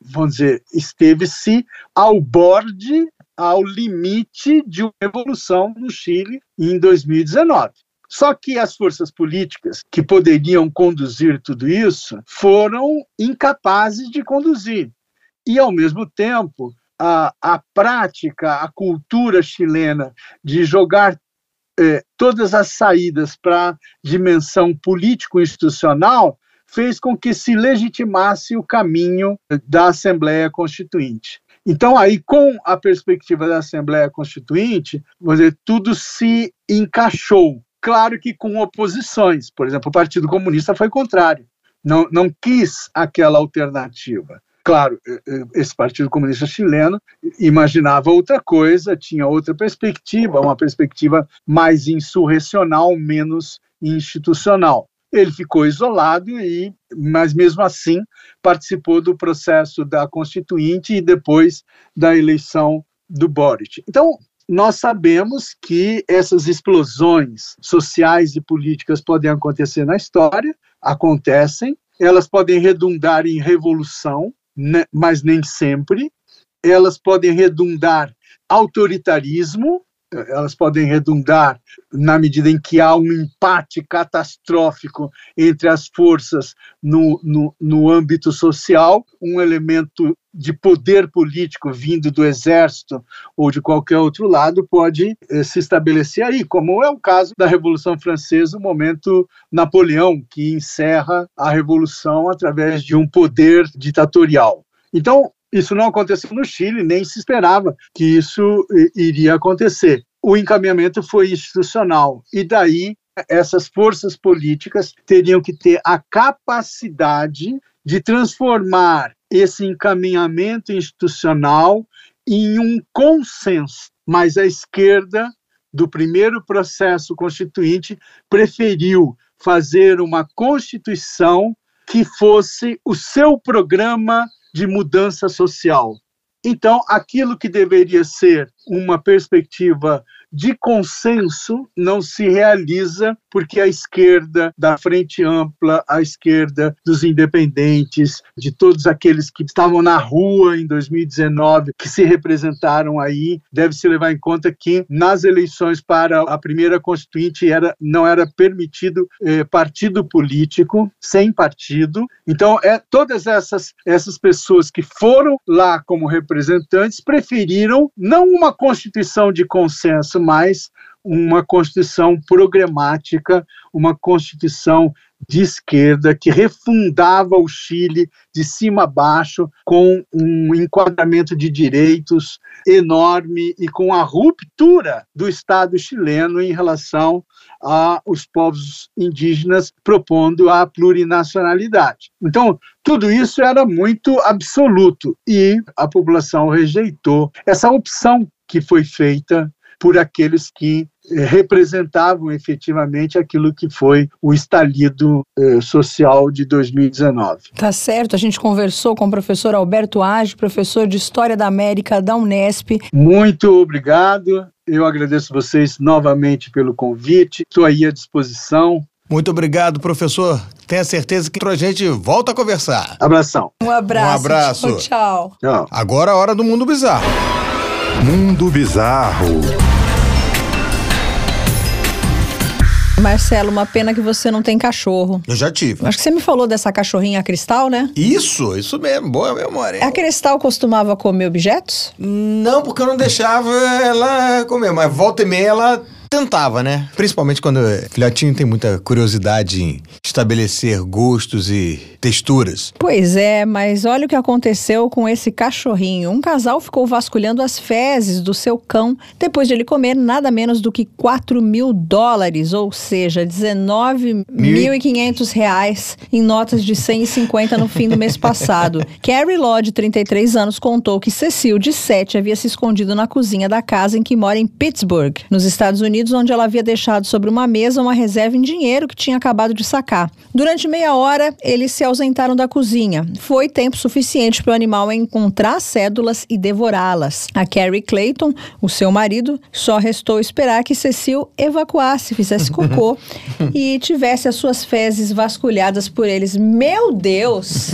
vamos dizer, esteve-se ao borde, ao limite de uma revolução no Chile em 2019. Só que as forças políticas que poderiam conduzir tudo isso foram incapazes de conduzir. e, ao mesmo tempo, a, a prática, a cultura chilena de jogar eh, todas as saídas para a dimensão político-institucional fez com que se legitimasse o caminho da Assembleia Constituinte. Então, aí, com a perspectiva da Assembleia Constituinte, dizer, tudo se encaixou. Claro que com oposições. Por exemplo, o Partido Comunista foi contrário. Não, não quis aquela alternativa. Claro, esse Partido Comunista Chileno imaginava outra coisa, tinha outra perspectiva, uma perspectiva mais insurrecional, menos institucional. Ele ficou isolado e, mas mesmo assim participou do processo da Constituinte e depois da eleição do Boric. Então, nós sabemos que essas explosões sociais e políticas podem acontecer na história, acontecem, elas podem redundar em revolução, né, mas nem sempre. Elas podem redundar autoritarismo, elas podem redundar na medida em que há um empate catastrófico entre as forças no, no, no âmbito social, um elemento de poder político vindo do exército ou de qualquer outro lado pode eh, se estabelecer aí, como é o caso da Revolução Francesa, o momento Napoleão, que encerra a revolução através de um poder ditatorial. Então, isso não aconteceu no Chile, nem se esperava que isso iria acontecer. O encaminhamento foi institucional, e daí essas forças políticas teriam que ter a capacidade de transformar esse encaminhamento institucional em um consenso. Mas a esquerda, do primeiro processo constituinte, preferiu fazer uma constituição que fosse o seu programa de mudança social. Então, aquilo que deveria ser uma perspectiva de consenso não se realiza porque a esquerda da Frente Ampla, a esquerda dos independentes, de todos aqueles que estavam na rua em 2019, que se representaram aí, deve-se levar em conta que nas eleições para a primeira constituinte era, não era permitido eh, partido político, sem partido. Então, é, todas essas, essas pessoas que foram lá como representantes preferiram não uma constituição de consenso, mas uma constituição programática, uma constituição de esquerda que refundava o Chile de cima a baixo com um enquadramento de direitos enorme e com a ruptura do Estado chileno em relação aos povos indígenas propondo a plurinacionalidade. Então, tudo isso era muito absoluto e a população rejeitou essa opção que foi feita por aqueles que eh, representavam efetivamente aquilo que foi o estalido eh, social de 2019. Tá certo, a gente conversou com o professor Alberto Age, professor de História da América da Unesp. Muito obrigado, eu agradeço vocês novamente pelo convite, estou aí à disposição. Muito obrigado, professor. Tenha certeza que a gente volta a conversar. Abração. Um abraço. Um abraço. Tchau. Tchau. Agora é a hora do mundo bizarro. Mundo Bizarro. Marcelo, uma pena que você não tem cachorro. Eu já tive. Acho que você me falou dessa cachorrinha Cristal, né? Isso, isso mesmo. Boa memória. A Cristal costumava comer objetos? Não, porque eu não deixava ela comer, mas volta e meia ela tentava, né? Principalmente quando o filhotinho tem muita curiosidade em estabelecer gostos e texturas. Pois é, mas olha o que aconteceu com esse cachorrinho. Um casal ficou vasculhando as fezes do seu cão depois de ele comer nada menos do que 4 mil dólares, ou seja, 19.500 reais em notas de 150 no fim do mês passado. Carrie Law, de 33 anos, contou que Cecil, de 7, havia se escondido na cozinha da casa em que mora em Pittsburgh, nos Estados Unidos onde ela havia deixado sobre uma mesa uma reserva em dinheiro que tinha acabado de sacar. Durante meia hora, eles se ausentaram da cozinha. Foi tempo suficiente para o animal encontrar cédulas e devorá-las. A Carrie Clayton, o seu marido, só restou esperar que Cecil evacuasse, fizesse cocô e tivesse as suas fezes vasculhadas por eles. Meu Deus!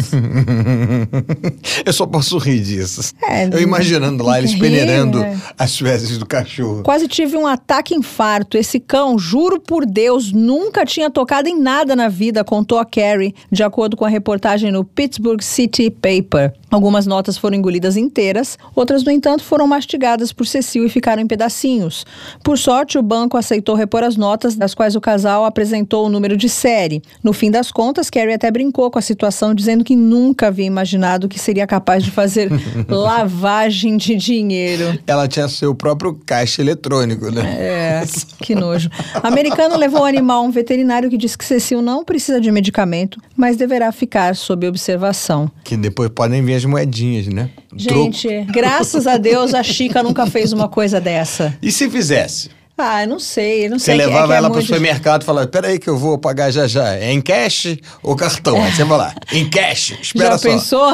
Eu só posso rir disso. É, eu imaginando lá eles peneirando né? as fezes do cachorro. Quase tive um ataque em infarto. Esse cão, juro por Deus, nunca tinha tocado em nada na vida, contou a Carrie, de acordo com a reportagem no Pittsburgh City Paper. Algumas notas foram engolidas inteiras, outras, no entanto, foram mastigadas por Cecil e ficaram em pedacinhos. Por sorte, o banco aceitou repor as notas, das quais o casal apresentou o número de série. No fim das contas, Carrie até brincou com a situação, dizendo que nunca havia imaginado que seria capaz de fazer lavagem de dinheiro. Ela tinha seu próprio caixa eletrônico, né? É, que nojo. Americano levou o animal a um veterinário que disse que Cecil não precisa de medicamento, mas deverá ficar sob observação. Que depois podem vir as moedinhas, né? Gente, Troco. graças a Deus a Chica nunca fez uma coisa dessa. E se fizesse? Ah, eu não sei, não você sei. Você levava é, é ela é para o supermercado e falava, peraí que eu vou pagar já já. É em cash ou cartão? Aí você vai lá, em cash, espera já só. Já pensou?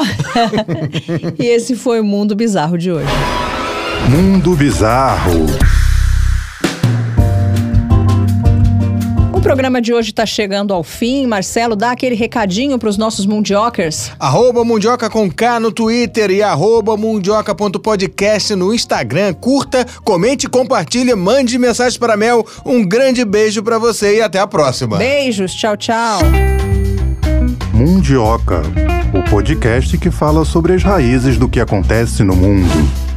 e esse foi o Mundo Bizarro de hoje. Mundo Bizarro. O programa de hoje está chegando ao fim. Marcelo, dá aquele recadinho para os nossos mundiocers. Arroba Mundioca com K no Twitter e arroba mundioca.podcast no Instagram. Curta, comente, compartilhe, mande mensagem para Mel. Um grande beijo para você e até a próxima. Beijos, tchau, tchau. Mundioca, o podcast que fala sobre as raízes do que acontece no mundo.